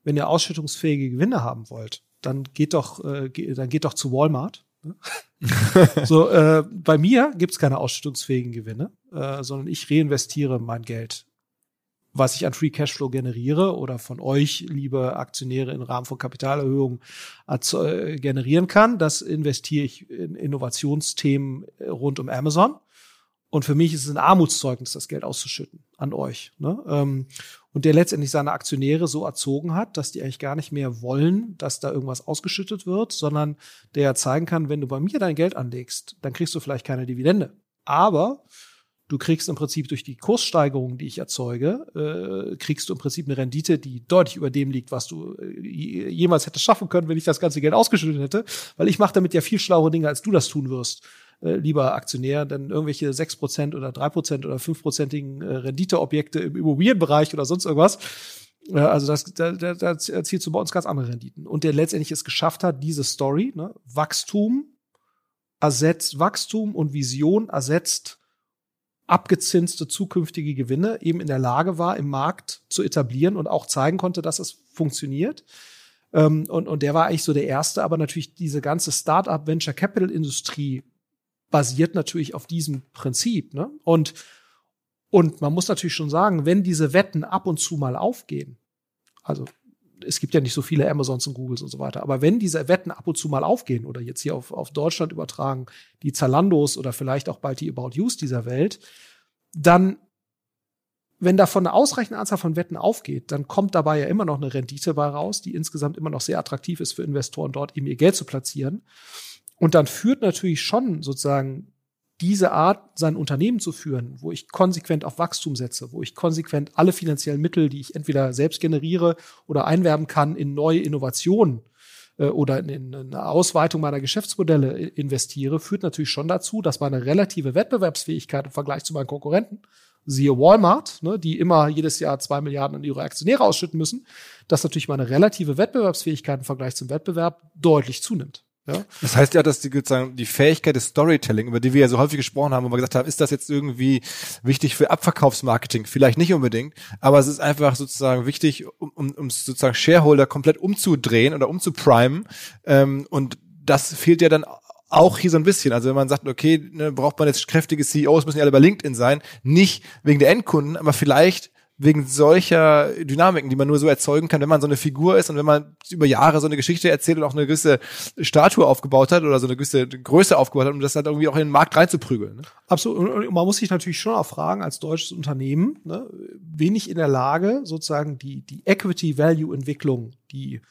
Wenn ihr ausschüttungsfähige Gewinne haben wollt, dann geht doch, äh, dann geht doch zu Walmart. ne? *laughs* so, äh, bei mir gibt's keine ausschüttungsfähigen Gewinne, äh, sondern ich reinvestiere mein Geld, was ich an Free Cashflow generiere oder von euch, liebe Aktionäre, im Rahmen von Kapitalerhöhungen äh, generieren kann. Das investiere ich in Innovationsthemen äh, rund um Amazon. Und für mich ist es ein Armutszeugnis, das Geld auszuschütten an euch. Ne? Ähm, und der letztendlich seine Aktionäre so erzogen hat, dass die eigentlich gar nicht mehr wollen, dass da irgendwas ausgeschüttet wird, sondern der zeigen kann, wenn du bei mir dein Geld anlegst, dann kriegst du vielleicht keine Dividende. Aber du kriegst im Prinzip durch die Kurssteigerung, die ich erzeuge, äh, kriegst du im Prinzip eine Rendite, die deutlich über dem liegt, was du äh, je- jemals hättest schaffen können, wenn ich das ganze Geld ausgeschüttet hätte. Weil ich mache damit ja viel schlauere Dinge, als du das tun wirst äh, lieber Aktionär, denn irgendwelche 6% oder 3% oder 5%igen äh, Renditeobjekte im Immobilienbereich oder sonst irgendwas. Äh, also das, da, da, da erzielst du bei uns ganz andere Renditen. Und der letztendlich es geschafft hat, diese Story, ne, Wachstum ersetzt, Wachstum und Vision ersetzt abgezinste zukünftige Gewinne eben in der Lage war, im Markt zu etablieren und auch zeigen konnte, dass es funktioniert. Ähm, und, und der war eigentlich so der erste, aber natürlich diese ganze Startup Venture Capital Industrie basiert natürlich auf diesem Prinzip. Ne? Und, und man muss natürlich schon sagen, wenn diese Wetten ab und zu mal aufgehen, also es gibt ja nicht so viele Amazons und Googles und so weiter. Aber wenn diese Wetten ab und zu mal aufgehen oder jetzt hier auf, auf Deutschland übertragen, die Zalandos oder vielleicht auch bald die About Use dieser Welt, dann, wenn davon eine ausreichende Anzahl von Wetten aufgeht, dann kommt dabei ja immer noch eine Rendite bei raus, die insgesamt immer noch sehr attraktiv ist für Investoren, dort eben ihr Geld zu platzieren. Und dann führt natürlich schon sozusagen diese Art, sein Unternehmen zu führen, wo ich konsequent auf Wachstum setze, wo ich konsequent alle finanziellen Mittel, die ich entweder selbst generiere oder einwerben kann, in neue Innovationen äh, oder in, in eine Ausweitung meiner Geschäftsmodelle investiere, führt natürlich schon dazu, dass meine relative Wettbewerbsfähigkeit im Vergleich zu meinen Konkurrenten, siehe Walmart, ne, die immer jedes Jahr zwei Milliarden an ihre Aktionäre ausschütten müssen, dass natürlich meine relative Wettbewerbsfähigkeit im Vergleich zum Wettbewerb deutlich zunimmt. Ja? Das heißt ja, dass die, sozusagen, die Fähigkeit des Storytelling, über die wir ja so häufig gesprochen haben, wo wir gesagt haben, ist das jetzt irgendwie wichtig für Abverkaufsmarketing? Vielleicht nicht unbedingt, aber es ist einfach sozusagen wichtig, um, um, um sozusagen Shareholder komplett umzudrehen oder umzuprimen. Ähm, und das fehlt ja dann auch hier so ein bisschen. Also wenn man sagt, okay, ne, braucht man jetzt kräftige CEOs, müssen ja alle bei LinkedIn sein, nicht wegen der Endkunden, aber vielleicht wegen solcher Dynamiken, die man nur so erzeugen kann, wenn man so eine Figur ist und wenn man über Jahre so eine Geschichte erzählt und auch eine gewisse Statue aufgebaut hat oder so eine gewisse Größe aufgebaut hat, um das halt irgendwie auch in den Markt reinzuprügeln. Ne? Absolut. Und man muss sich natürlich schon auch fragen, als deutsches Unternehmen, ne, ich in der Lage, sozusagen die, die Equity-Value-Entwicklung, die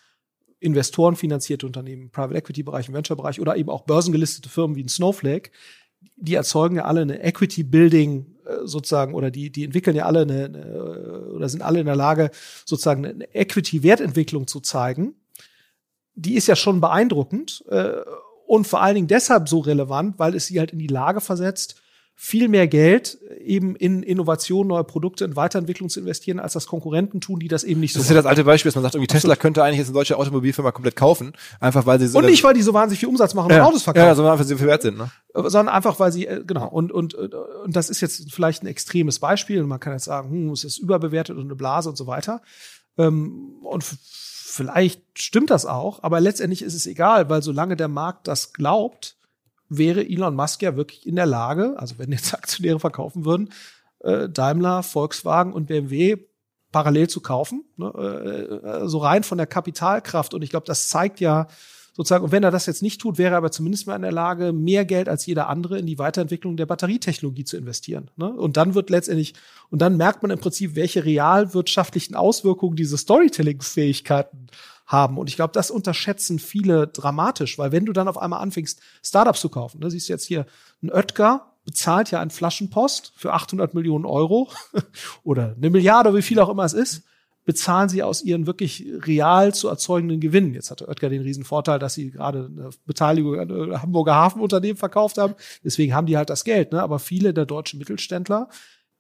investorenfinanzierte Unternehmen, Private Equity-Bereich, Venture-Bereich oder eben auch börsengelistete Firmen wie ein Snowflake, die erzeugen ja alle eine Equity-Building sozusagen oder die die entwickeln ja alle eine, eine oder sind alle in der Lage sozusagen eine Equity-Wertentwicklung zu zeigen. Die ist ja schon beeindruckend äh, und vor allen Dingen deshalb so relevant, weil es sie halt in die Lage versetzt, viel mehr Geld eben in Innovation, neue Produkte, in Weiterentwicklung zu investieren, als das Konkurrenten tun, die das eben nicht so Das ist ja das alte Beispiel, dass man sagt, irgendwie Tesla könnte eigentlich jetzt eine deutsche Automobilfirma komplett kaufen, einfach weil sie so Und nicht, weil die so wahnsinnig viel Umsatz machen und ja, Autos verkaufen. Ja, sondern einfach, weil sie viel wert sind, ne? Sondern einfach, weil sie, äh, genau, und, und, und das ist jetzt vielleicht ein extremes Beispiel, und man kann jetzt sagen, hm, es ist überbewertet und eine Blase und so weiter. Ähm, und vielleicht stimmt das auch, aber letztendlich ist es egal, weil solange der Markt das glaubt, wäre Elon Musk ja wirklich in der Lage, also wenn jetzt *laughs* Aktionäre verkaufen würden, äh, Daimler, Volkswagen und BMW parallel zu kaufen, ne, äh, so rein von der Kapitalkraft. Und ich glaube, das zeigt ja sozusagen, und wenn er das jetzt nicht tut, wäre er aber zumindest mal in der Lage, mehr Geld als jeder andere in die Weiterentwicklung der Batterietechnologie zu investieren. Ne? Und dann wird letztendlich, und dann merkt man im Prinzip, welche realwirtschaftlichen Auswirkungen diese Storytelling-Fähigkeiten haben. Und ich glaube, das unterschätzen viele dramatisch, weil wenn du dann auf einmal anfängst, Startups zu kaufen, ne, siehst du jetzt hier, ein Oetker bezahlt ja ein Flaschenpost für 800 Millionen Euro *laughs* oder eine Milliarde, wie viel auch immer es ist, bezahlen sie aus ihren wirklich real zu erzeugenden Gewinnen. Jetzt hatte Oetker den riesen Vorteil, dass sie gerade eine Beteiligung an Hamburger Hafenunternehmen verkauft haben. Deswegen haben die halt das Geld. Ne? Aber viele der deutschen Mittelständler,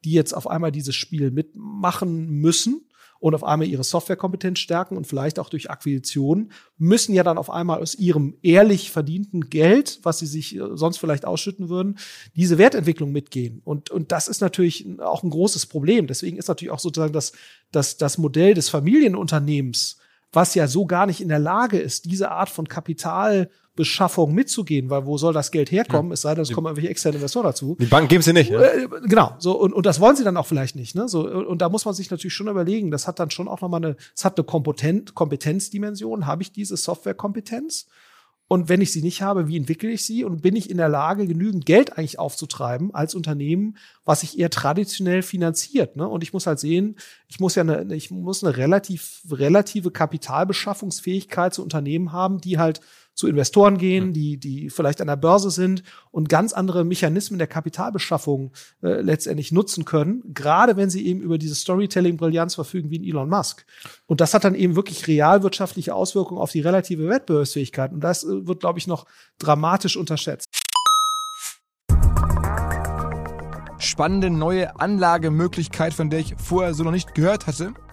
die jetzt auf einmal dieses Spiel mitmachen müssen, und auf einmal ihre Softwarekompetenz stärken und vielleicht auch durch Akquisitionen, müssen ja dann auf einmal aus ihrem ehrlich verdienten Geld, was sie sich äh, sonst vielleicht ausschütten würden, diese Wertentwicklung mitgehen. Und, und das ist natürlich auch ein großes Problem. Deswegen ist natürlich auch sozusagen das, das, das Modell des Familienunternehmens, was ja so gar nicht in der Lage ist, diese Art von Kapital Beschaffung mitzugehen, weil wo soll das Geld herkommen? Ja. Es sei denn, es kommen irgendwelche externen Investoren dazu. Die Banken geben sie nicht. Ja? Äh, genau. So und, und das wollen sie dann auch vielleicht nicht. Ne? So und da muss man sich natürlich schon überlegen. Das hat dann schon auch nochmal eine, es hat eine Kompetent, Kompetenzdimension. Habe ich diese Softwarekompetenz? Und wenn ich sie nicht habe, wie entwickle ich sie? Und bin ich in der Lage, genügend Geld eigentlich aufzutreiben als Unternehmen, was sich eher traditionell finanziert? Ne? Und ich muss halt sehen, ich muss ja eine, ich muss eine relativ, relative Kapitalbeschaffungsfähigkeit zu Unternehmen haben, die halt zu Investoren gehen, die, die vielleicht an der Börse sind und ganz andere Mechanismen der Kapitalbeschaffung äh, letztendlich nutzen können, gerade wenn sie eben über diese Storytelling-Brillanz verfügen wie ein Elon Musk. Und das hat dann eben wirklich realwirtschaftliche Auswirkungen auf die relative Wettbewerbsfähigkeit. Und das äh, wird, glaube ich, noch dramatisch unterschätzt. Spannende neue Anlagemöglichkeit, von der ich vorher so noch nicht gehört hatte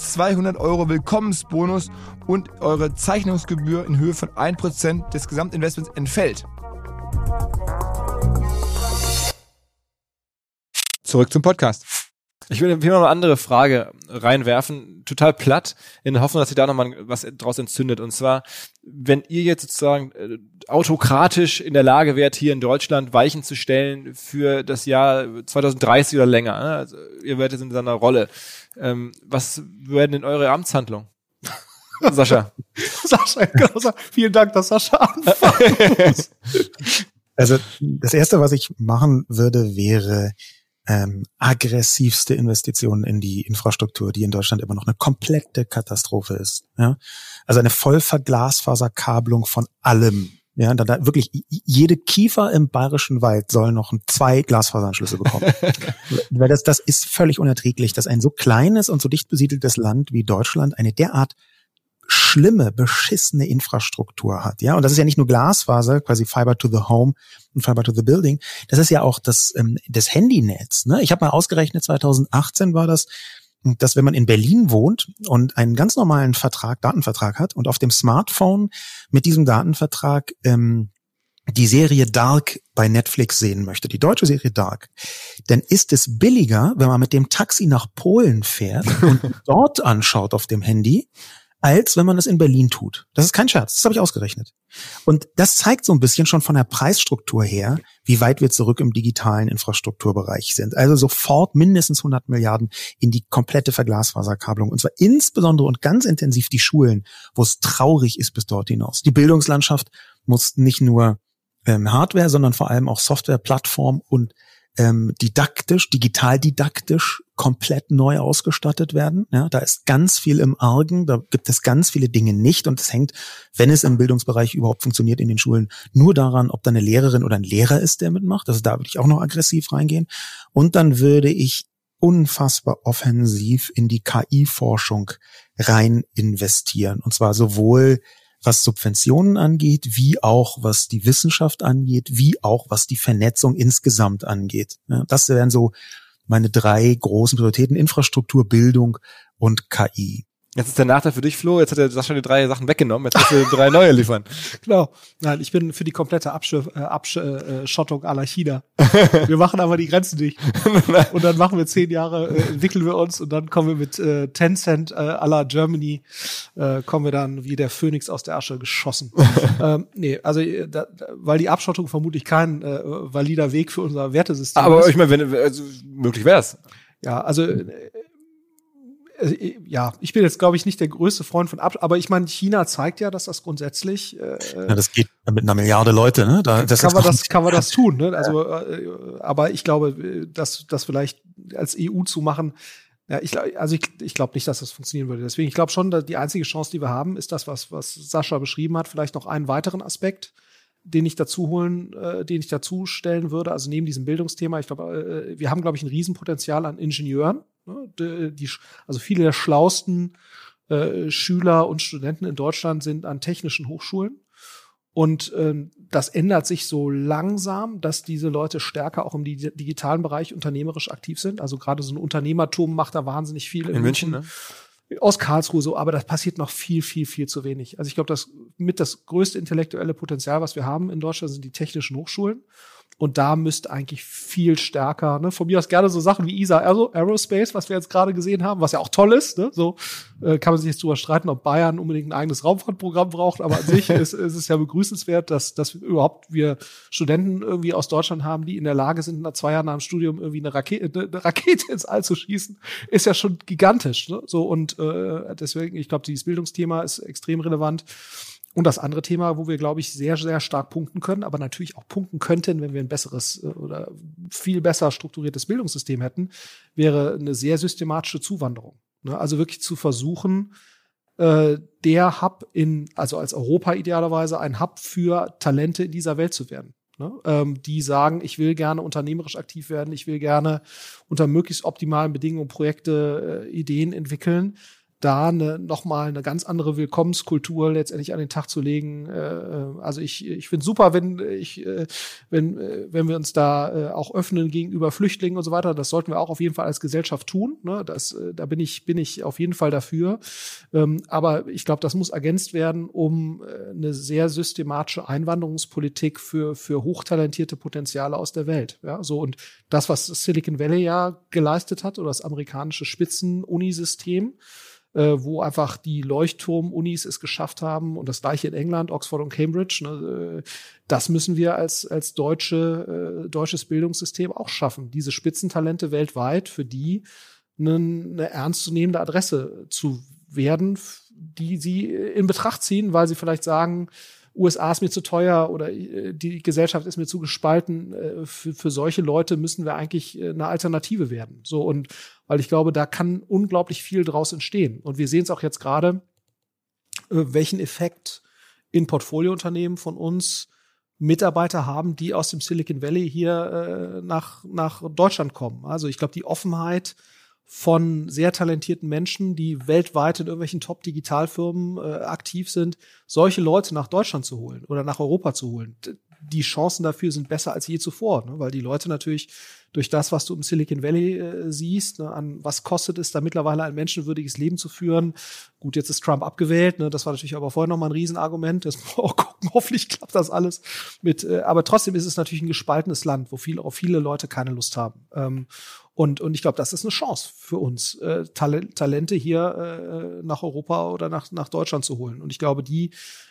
200 Euro Willkommensbonus und eure Zeichnungsgebühr in Höhe von 1% des Gesamtinvestments entfällt. Zurück zum Podcast. Ich will, will mal eine andere Frage reinwerfen, total platt, in der Hoffnung, dass sich da nochmal was draus entzündet. Und zwar, wenn ihr jetzt sozusagen äh, autokratisch in der Lage wärt, hier in Deutschland Weichen zu stellen für das Jahr 2030 oder länger, ne? also ihr wärt jetzt in seiner Rolle, ähm, was werden denn eure Amtshandlungen? *laughs* Sascha. *laughs* Sascha, genau, vielen Dank, dass Sascha anfängt. *laughs* Also das Erste, was ich machen würde, wäre ähm, aggressivste Investitionen in die Infrastruktur, die in Deutschland immer noch eine komplette Katastrophe ist. Ja? Also eine Vollverglasfaserkabelung von allem. Ja, da, da wirklich jede Kiefer im bayerischen Wald soll noch zwei Glasfaseranschlüsse bekommen. *laughs* Weil das, das ist völlig unerträglich, dass ein so kleines und so dicht besiedeltes Land wie Deutschland eine derart schlimme, beschissene Infrastruktur hat. Ja, und das ist ja nicht nur Glasfaser, quasi Fiber to the Home und Fiber to the Building. Das ist ja auch das, ähm, das Handynetz. Ne? Ich habe mal ausgerechnet, 2018 war das, dass wenn man in Berlin wohnt und einen ganz normalen Vertrag, Datenvertrag hat und auf dem Smartphone mit diesem Datenvertrag ähm, die Serie Dark bei Netflix sehen möchte, die deutsche Serie Dark, dann ist es billiger, wenn man mit dem Taxi nach Polen fährt und *laughs* dort anschaut auf dem Handy, als wenn man es in Berlin tut. Das ist kein Scherz, das habe ich ausgerechnet. Und das zeigt so ein bisschen schon von der Preisstruktur her, wie weit wir zurück im digitalen Infrastrukturbereich sind. Also sofort mindestens 100 Milliarden in die komplette Verglasfaserkabelung. Und zwar insbesondere und ganz intensiv die Schulen, wo es traurig ist bis dort hinaus. Die Bildungslandschaft muss nicht nur ähm, Hardware, sondern vor allem auch Software, Plattform und ähm, didaktisch, digital didaktisch komplett neu ausgestattet werden. Ja, da ist ganz viel im Argen, da gibt es ganz viele Dinge nicht und es hängt, wenn es im Bildungsbereich überhaupt funktioniert in den Schulen, nur daran, ob da eine Lehrerin oder ein Lehrer ist, der mitmacht. Also da würde ich auch noch aggressiv reingehen. Und dann würde ich unfassbar offensiv in die KI-Forschung rein investieren. Und zwar sowohl was Subventionen angeht, wie auch was die Wissenschaft angeht, wie auch was die Vernetzung insgesamt angeht. Das wären so meine drei großen Prioritäten, Infrastruktur, Bildung und KI. Jetzt ist der Nachteil für dich, Flo. Jetzt hat er Sascha die drei Sachen weggenommen. Jetzt musst du drei neue liefern. *laughs* Genau. Nein, ich bin für die komplette Abschottung äh, Abschottung aller China. *laughs* Wir machen aber die Grenzen nicht. Und dann machen wir zehn Jahre, äh, entwickeln wir uns und dann kommen wir mit äh, Tencent äh, aller Germany, äh, kommen wir dann wie der Phönix aus der Asche geschossen. *laughs* ähm, nee, also äh, da, weil die Abschottung vermutlich kein äh, valider Weg für unser Wertesystem aber ist. ich meine, wenn also, möglich wär's. Ja, also äh, äh, ja, ich bin jetzt, glaube ich, nicht der größte Freund von Ab, aber ich meine, China zeigt ja, dass das grundsätzlich. Äh, ja, das geht mit einer Milliarde Leute, ne? Da, das kann man das, kann man das tun, ne? Also, äh, aber ich glaube, dass das vielleicht als EU zu machen, ja, ich, also ich, ich glaube nicht, dass das funktionieren würde. Deswegen, ich glaube schon, dass die einzige Chance, die wir haben, ist das, was, was Sascha beschrieben hat, vielleicht noch einen weiteren Aspekt, den ich dazu holen, äh, den ich dazu stellen würde. Also neben diesem Bildungsthema, ich glaube, äh, wir haben, glaube ich, ein Riesenpotenzial an Ingenieuren Ne? Die, also viele der schlausten äh, Schüler und Studenten in Deutschland sind an technischen Hochschulen. Und ähm, das ändert sich so langsam, dass diese Leute stärker auch im digitalen Bereich unternehmerisch aktiv sind. Also gerade so ein Unternehmertum macht da wahnsinnig viel. In, in München, München, ne? aus Karlsruhe so, aber das passiert noch viel, viel, viel zu wenig. Also ich glaube, das mit das größte intellektuelle Potenzial, was wir haben in Deutschland, sind die technischen Hochschulen. Und da müsste eigentlich viel stärker, ne, von mir aus gerne so Sachen wie ESA Aerospace, was wir jetzt gerade gesehen haben, was ja auch toll ist, ne, so äh, kann man sich jetzt drüber streiten, ob Bayern unbedingt ein eigenes Raumfahrtprogramm braucht, aber an sich *laughs* ist, ist es ja begrüßenswert, dass, dass wir überhaupt wir Studenten irgendwie aus Deutschland haben, die in der Lage sind, nach zwei Jahren nach dem Studium irgendwie eine Rakete, eine Rakete ins All zu schießen, ist ja schon gigantisch, ne, so und äh, deswegen, ich glaube, dieses Bildungsthema ist extrem relevant. Und das andere Thema, wo wir, glaube ich, sehr, sehr stark punkten können, aber natürlich auch punkten könnten, wenn wir ein besseres äh, oder viel besser strukturiertes Bildungssystem hätten, wäre eine sehr systematische Zuwanderung. Ne? Also wirklich zu versuchen, äh, der Hub in, also als Europa idealerweise ein Hub für Talente in dieser Welt zu werden. Ne? Ähm, die sagen, ich will gerne unternehmerisch aktiv werden, ich will gerne unter möglichst optimalen Bedingungen Projekte, äh, Ideen entwickeln da eine, nochmal eine ganz andere Willkommenskultur letztendlich an den Tag zu legen. Äh, äh, also ich, ich finde super, wenn ich, äh, wenn, wenn wir uns da auch öffnen gegenüber Flüchtlingen und so weiter. Das sollten wir auch auf jeden Fall als Gesellschaft tun. Ne? Das, da bin ich, bin ich auf jeden Fall dafür. Ähm, aber ich glaube, das muss ergänzt werden, um eine sehr systematische Einwanderungspolitik für, für hochtalentierte Potenziale aus der Welt. Ja, so und das, was Silicon Valley ja geleistet hat oder das amerikanische Spitzen-Unisystem, äh, wo einfach die Leuchtturm-Unis es geschafft haben und das gleiche in England, Oxford und Cambridge. Ne, äh, das müssen wir als, als deutsche, äh, deutsches Bildungssystem auch schaffen, diese Spitzentalente weltweit für die eine, eine ernstzunehmende Adresse zu werden, die sie in Betracht ziehen, weil sie vielleicht sagen, USA ist mir zu teuer oder äh, die Gesellschaft ist mir zu gespalten. Äh, für, für solche Leute müssen wir eigentlich äh, eine Alternative werden. So und weil ich glaube, da kann unglaublich viel draus entstehen. Und wir sehen es auch jetzt gerade, welchen Effekt in Portfoliounternehmen von uns Mitarbeiter haben, die aus dem Silicon Valley hier nach, nach Deutschland kommen. Also ich glaube, die Offenheit von sehr talentierten Menschen, die weltweit in irgendwelchen Top-Digitalfirmen äh, aktiv sind, solche Leute nach Deutschland zu holen oder nach Europa zu holen. Die Chancen dafür sind besser als je zuvor, ne? weil die Leute natürlich durch das, was du im Silicon Valley äh, siehst, ne, an was kostet es da mittlerweile ein menschenwürdiges Leben zu führen. Gut, jetzt ist Trump abgewählt, ne, das war natürlich aber vorher noch mal ein Riesenargument. Das auch *laughs* gucken, hoffentlich klappt das alles mit. Äh, aber trotzdem ist es natürlich ein gespaltenes Land, wo viele, auch viele Leute keine Lust haben. Ähm, und, und ich glaube, das ist eine Chance für uns, äh, Talente hier äh, nach Europa oder nach, nach Deutschland zu holen. Und ich glaube, die,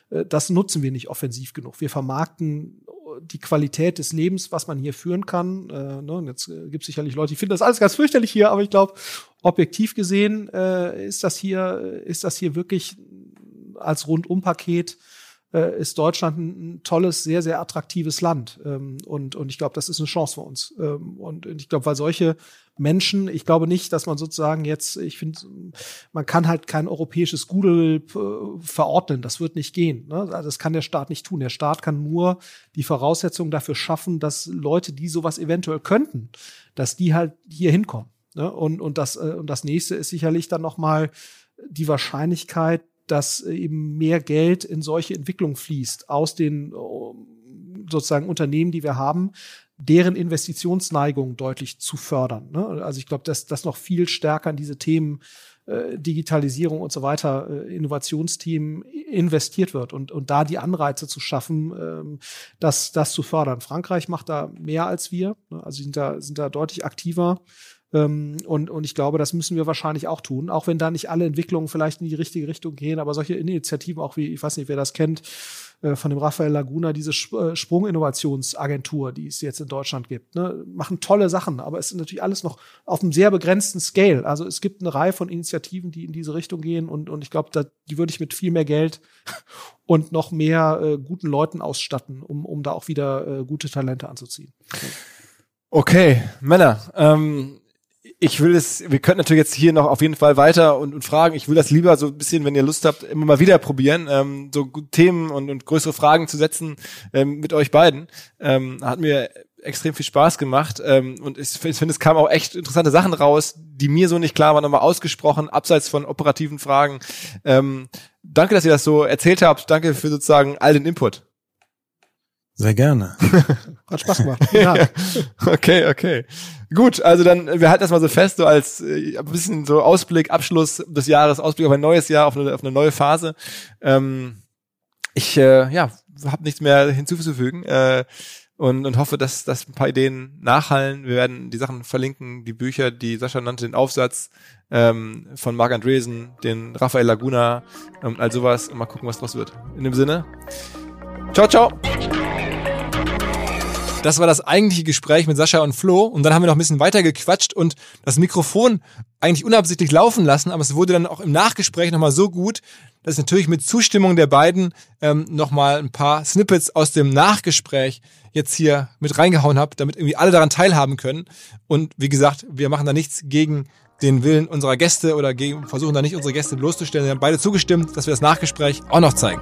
äh, das nutzen wir nicht offensiv genug. Wir vermarkten die Qualität des Lebens, was man hier führen kann. Äh, ne, und jetzt äh, gibt es sicherlich Leute, die finden das alles ganz fürchterlich hier, aber ich glaube, objektiv gesehen äh, ist das hier, ist das hier wirklich als Rundumpaket äh, ist Deutschland ein tolles, sehr, sehr attraktives Land. Ähm, und, und ich glaube, das ist eine Chance für uns. Ähm, und ich glaube, weil solche Menschen, ich glaube nicht, dass man sozusagen jetzt, ich finde, man kann halt kein europäisches Google äh, verordnen. Das wird nicht gehen. Ne? Also das kann der Staat nicht tun. Der Staat kann nur die Voraussetzungen dafür schaffen, dass Leute, die sowas eventuell könnten, dass die halt hier hinkommen. Ne? Und, und, das, äh, und das nächste ist sicherlich dann nochmal die Wahrscheinlichkeit, dass eben mehr Geld in solche Entwicklung fließt aus den äh, sozusagen Unternehmen, die wir haben, deren Investitionsneigung deutlich zu fördern. Ne? Also ich glaube, dass das noch viel stärker in diese Themen äh, Digitalisierung und so weiter, äh, Innovationsthemen investiert wird und, und da die Anreize zu schaffen, ähm, das, das zu fördern. Frankreich macht da mehr als wir, ne? also sind da, sind da deutlich aktiver. Ähm, und, und ich glaube, das müssen wir wahrscheinlich auch tun, auch wenn da nicht alle Entwicklungen vielleicht in die richtige Richtung gehen, aber solche Initiativen auch wie, ich weiß nicht, wer das kennt, äh, von dem Raphael Laguna, diese äh, Sprunginnovationsagentur, die es jetzt in Deutschland gibt, ne, machen tolle Sachen, aber es ist natürlich alles noch auf einem sehr begrenzten Scale. Also es gibt eine Reihe von Initiativen, die in diese Richtung gehen und, und ich glaube, die würde ich mit viel mehr Geld *laughs* und noch mehr äh, guten Leuten ausstatten, um, um da auch wieder äh, gute Talente anzuziehen. Okay, Männer, ähm, ich will es, wir könnten natürlich jetzt hier noch auf jeden Fall weiter und, und fragen. Ich will das lieber so ein bisschen, wenn ihr Lust habt, immer mal wieder probieren, ähm, so Themen und, und größere Fragen zu setzen ähm, mit euch beiden. Ähm, hat mir extrem viel Spaß gemacht ähm, und ich, ich finde, es kamen auch echt interessante Sachen raus, die mir so nicht klar waren, nochmal ausgesprochen, abseits von operativen Fragen. Ähm, danke, dass ihr das so erzählt habt. Danke für sozusagen all den Input. Sehr gerne. *laughs* Hat Spaß gemacht. Ja. *laughs* Okay, okay. Gut, also dann, wir halten das mal so fest, so als äh, ein bisschen so Ausblick, Abschluss des Jahres, Ausblick auf ein neues Jahr, auf eine, auf eine neue Phase. Ähm, ich äh, ja, habe nichts mehr hinzuzufügen äh, und, und hoffe, dass, dass ein paar Ideen nachhallen. Wir werden die Sachen verlinken, die Bücher, die Sascha nannte, den Aufsatz ähm, von Marc Andresen, den Raphael Laguna ähm, all sowas und mal gucken, was draus wird. In dem Sinne, ciao, ciao. Das war das eigentliche Gespräch mit Sascha und Flo und dann haben wir noch ein bisschen weiter gequatscht und das Mikrofon eigentlich unabsichtlich laufen lassen, aber es wurde dann auch im Nachgespräch nochmal so gut, dass ich natürlich mit Zustimmung der beiden ähm, nochmal ein paar Snippets aus dem Nachgespräch jetzt hier mit reingehauen habe, damit irgendwie alle daran teilhaben können. Und wie gesagt, wir machen da nichts gegen den Willen unserer Gäste oder gegen, versuchen da nicht unsere Gäste bloßzustellen. Wir haben beide zugestimmt, dass wir das Nachgespräch auch noch zeigen.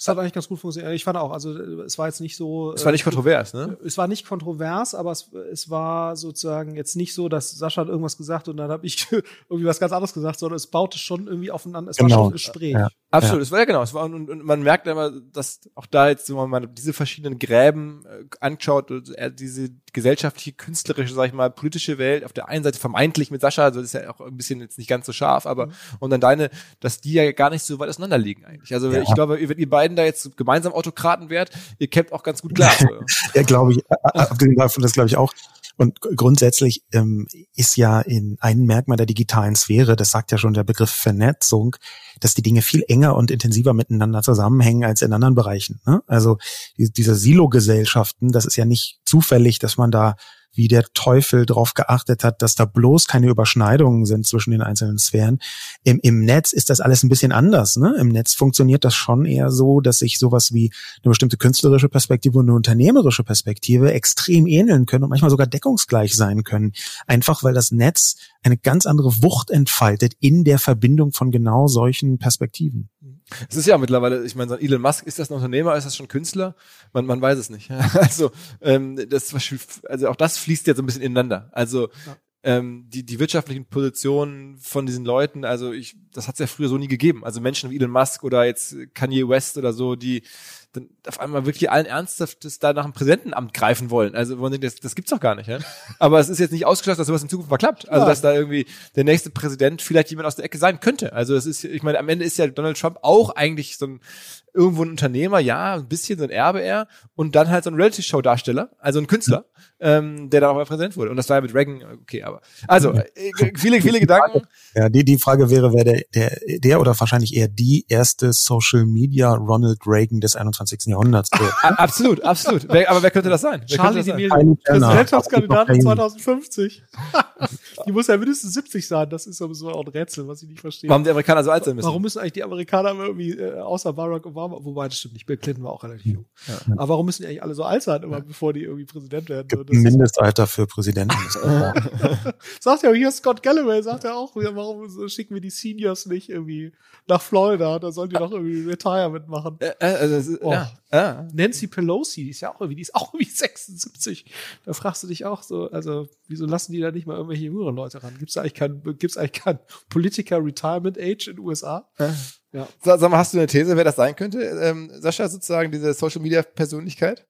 Es hat eigentlich ganz gut funktioniert. Ich fand auch, also es war jetzt nicht so. Es war nicht äh, kontrovers, ne? Es war nicht kontrovers, aber es, es war sozusagen jetzt nicht so, dass Sascha hat irgendwas gesagt und dann habe ich *laughs* irgendwie was ganz anderes gesagt, sondern es baute schon irgendwie aufeinander. Es war Genau. schon ein Gespräch. Ja. Absolut, es war ja genau. Es war, und, und man merkt immer, dass auch da jetzt, wenn man diese verschiedenen Gräben äh, anschaut, und, äh, diese gesellschaftliche, künstlerische, sag ich mal, politische Welt, auf der einen Seite vermeintlich mit Sascha, also das ist ja auch ein bisschen jetzt nicht ganz so scharf, aber und dann deine, dass die ja gar nicht so weit auseinander liegen eigentlich. Also Ja. ich glaube, wenn ihr beiden da jetzt gemeinsam Autokraten wärt, ihr kämpft auch ganz gut klar. *laughs* Ja, glaube ich, abgesehen davon, das glaube ich auch. Und grundsätzlich ähm, ist ja in ein Merkmal der digitalen Sphäre, das sagt ja schon der Begriff Vernetzung, dass die Dinge viel enger und intensiver miteinander zusammenhängen als in anderen Bereichen. Ne? Also die- diese Silo-Gesellschaften, das ist ja nicht zufällig, dass man da wie der Teufel darauf geachtet hat, dass da bloß keine Überschneidungen sind zwischen den einzelnen Sphären. Im, Im Netz ist das alles ein bisschen anders. Ne? Im Netz funktioniert das schon eher so, dass sich sowas wie eine bestimmte künstlerische Perspektive und eine unternehmerische Perspektive extrem ähneln können und manchmal sogar deckungsgleich sein können. Einfach weil das Netz eine ganz andere Wucht entfaltet in der Verbindung von genau solchen Perspektiven. Es ist ja mittlerweile, ich meine, so ein Elon Musk, ist das ein Unternehmer, ist das schon Künstler? Man, man weiß es nicht. *laughs* Also, ähm, das, also auch das fließt ja so ein bisschen ineinander. Also ähm, die, die wirtschaftlichen Positionen von diesen Leuten, also ich, das hat es ja früher so nie gegeben. Also Menschen wie Elon Musk oder jetzt Kanye West oder so, die dann auf einmal wirklich allen Ernsthaftes da nach dem Präsidentenamt greifen wollen. Also wo man denkt, das, das gibt's doch gar nicht. Ja? *laughs* Aber es ist jetzt nicht ausgeschlossen, dass sowas in Zukunft mal klappt. Also Ja. dass da irgendwie der nächste Präsident vielleicht jemand aus der Ecke sein könnte. Also es ist, ich meine, am Ende ist ja Donald Trump auch eigentlich so ein irgendwo ein Unternehmer, ja, ein bisschen so ein Erbe er und dann halt so ein Reality-Show-Darsteller, also ein Künstler, ähm, der dann auch mal Präsident wurde. Und das war ja mit Reagan, okay, aber also äh, viele, viele Gedanken. Ja, die, die Frage wäre, wer der, der, der oder wahrscheinlich eher die erste Social Media Ronald Reagan des 21. Jahrhunderts wird. Absolut, absolut. Wer, aber wer könnte das sein? Wer Charlie könnte das sein? D'Amelio, Kokain. 2050. *laughs* die muss ja mindestens 70 sein. Das ist sowieso auch ein Rätsel, was ich nicht verstehe. Warum die Amerikaner so alt sein müssen? Warum müssen eigentlich die Amerikaner immer irgendwie, äh, außer Barack Obama, wobei das stimmt nicht, Bill Clinton war auch relativ jung. Aber warum müssen die eigentlich alle so alt sein, immer bevor die irgendwie Präsident werden? Gibt das ein ist- Mindestalter für Präsidenten. *laughs* sagt ja hier Scott Galloway, sagt ja auch, ja, warum schicken wir die Seniors nicht irgendwie nach Florida? Da sollen die doch irgendwie Retirement machen. Äh, äh, also, ist- Oh. ja, ja. Nancy Pelosi, die ist ja auch irgendwie, die ist auch irgendwie *laughs* 76. Da fragst du dich auch so, also, wieso lassen die da nicht mal irgendwelche jüngeren Leute ran? Gibt's da eigentlich kein, gibt's eigentlich kein Politiker Retirement Age in den USA? Ja. Sag, sag mal, hast du eine These, wer das sein könnte? Ähm, Sascha sozusagen, diese Social Media Persönlichkeit?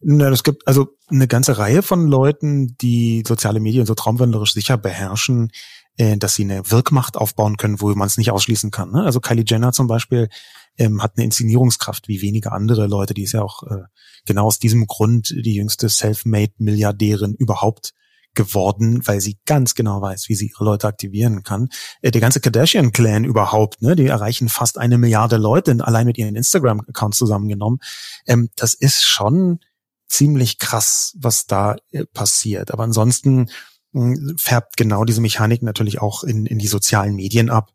Na, es gibt also eine ganze Reihe von Leuten, die soziale Medien so traumwandlerisch sicher beherrschen, äh, dass sie eine Wirkmacht aufbauen können, wo man es nicht ausschließen kann. Ne? Also Kylie Jenner zum Beispiel ähm, hat eine Inszenierungskraft wie wenige andere Leute. Die ist ja auch äh, genau aus diesem Grund die jüngste Self-Made-Milliardärin überhaupt geworden, weil sie ganz genau weiß, wie sie ihre Leute aktivieren kann. Äh, der ganze Kardashian-Clan überhaupt, ne, die erreichen fast eine Milliarde Leute allein mit ihren Instagram-Accounts zusammengenommen. Ähm, das ist schon ziemlich krass, was da äh, passiert. Aber ansonsten mh, färbt genau diese Mechanik natürlich auch in, in die sozialen Medien ab,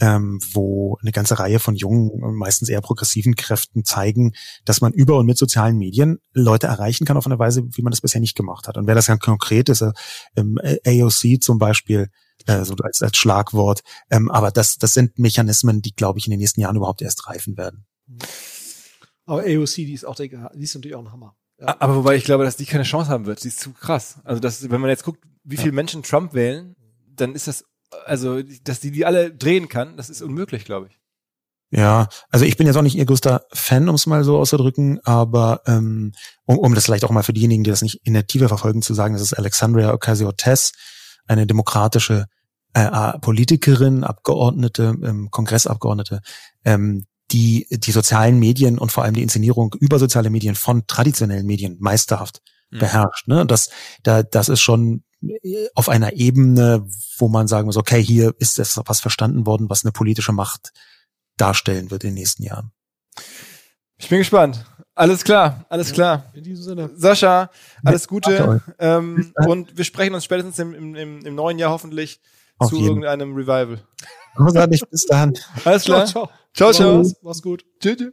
ähm, wo eine ganze Reihe von jungen, meistens eher progressiven Kräften zeigen, dass man über und mit sozialen Medien Leute erreichen kann auf eine Weise, wie man das bisher nicht gemacht hat. Und wer das ganz konkret ist, äh, ähm, AOC zum Beispiel, äh, so als, als Schlagwort. Ähm, aber das, das sind Mechanismen, die, glaube ich, in den nächsten Jahren überhaupt erst reifen werden. Aber AOC, die ist auch, der, die ist natürlich auch ein Hammer. Ja. Aber wobei ich glaube, dass die keine Chance haben wird. Die ist zu krass. Also das, wenn man jetzt guckt, wie viele Menschen Trump wählen, dann ist das, also dass die die alle drehen kann, das ist unmöglich, glaube ich. Ja, also ich bin jetzt auch nicht ihr größter Fan, um es mal so auszudrücken, aber ähm, um, um das vielleicht auch mal für diejenigen, die das nicht in der Tiefe verfolgen, zu sagen, das ist Alexandria Ocasio-Cortez, eine demokratische äh, Politikerin, Abgeordnete, ähm, Kongressabgeordnete, ähm, die die sozialen Medien und vor allem die Inszenierung über soziale Medien von traditionellen Medien meisterhaft mhm. beherrscht. Ne? Das, da, das ist schon auf einer Ebene, wo man sagen muss, okay, hier ist das was verstanden worden, was eine politische Macht darstellen wird in den nächsten Jahren. Ich bin gespannt. Alles klar, alles klar. In diesem Sinne. Sascha, alles Gute. Ähm, und wir sprechen uns spätestens im, im, im neuen Jahr hoffentlich Auf zu jeden. irgendeinem Revival. Großartig, bis dann. Alles klar. Ciao, ciao. ciao, ciao. Mach's gut. Tschüss.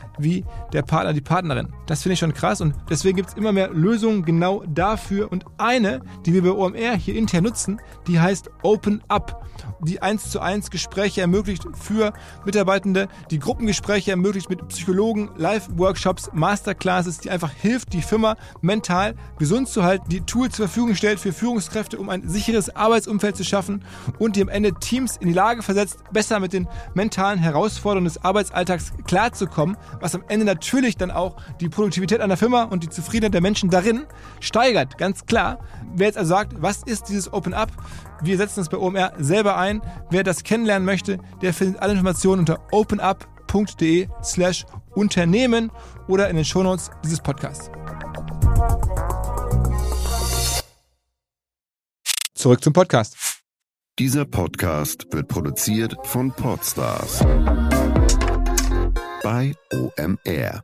wie der Partner, die Partnerin. Das finde ich schon krass und deswegen gibt es immer mehr Lösungen genau dafür. Und eine, die wir bei OMR hier intern nutzen, die heißt Open Up, die 1 zu 1 Gespräche ermöglicht für Mitarbeitende, die Gruppengespräche ermöglicht mit Psychologen, Live-Workshops, Masterclasses, die einfach hilft, die Firma mental gesund zu halten, die Tools zur Verfügung stellt für Führungskräfte, um ein sicheres Arbeitsumfeld zu schaffen und die am Ende Teams in die Lage versetzt, besser mit den mentalen Herausforderungen des Arbeitsalltags klarzukommen, was am Ende natürlich dann auch die Produktivität einer Firma und die Zufriedenheit der Menschen darin steigert. Ganz klar. Wer jetzt also sagt, was ist dieses Open Up? Wir setzen es bei OMR selber ein. Wer das kennenlernen möchte, der findet alle Informationen unter openup.de slash Unternehmen oder in den Shownotes dieses Podcasts. Zurück zum Podcast. Dieser Podcast wird produziert von Podstars bei OMR.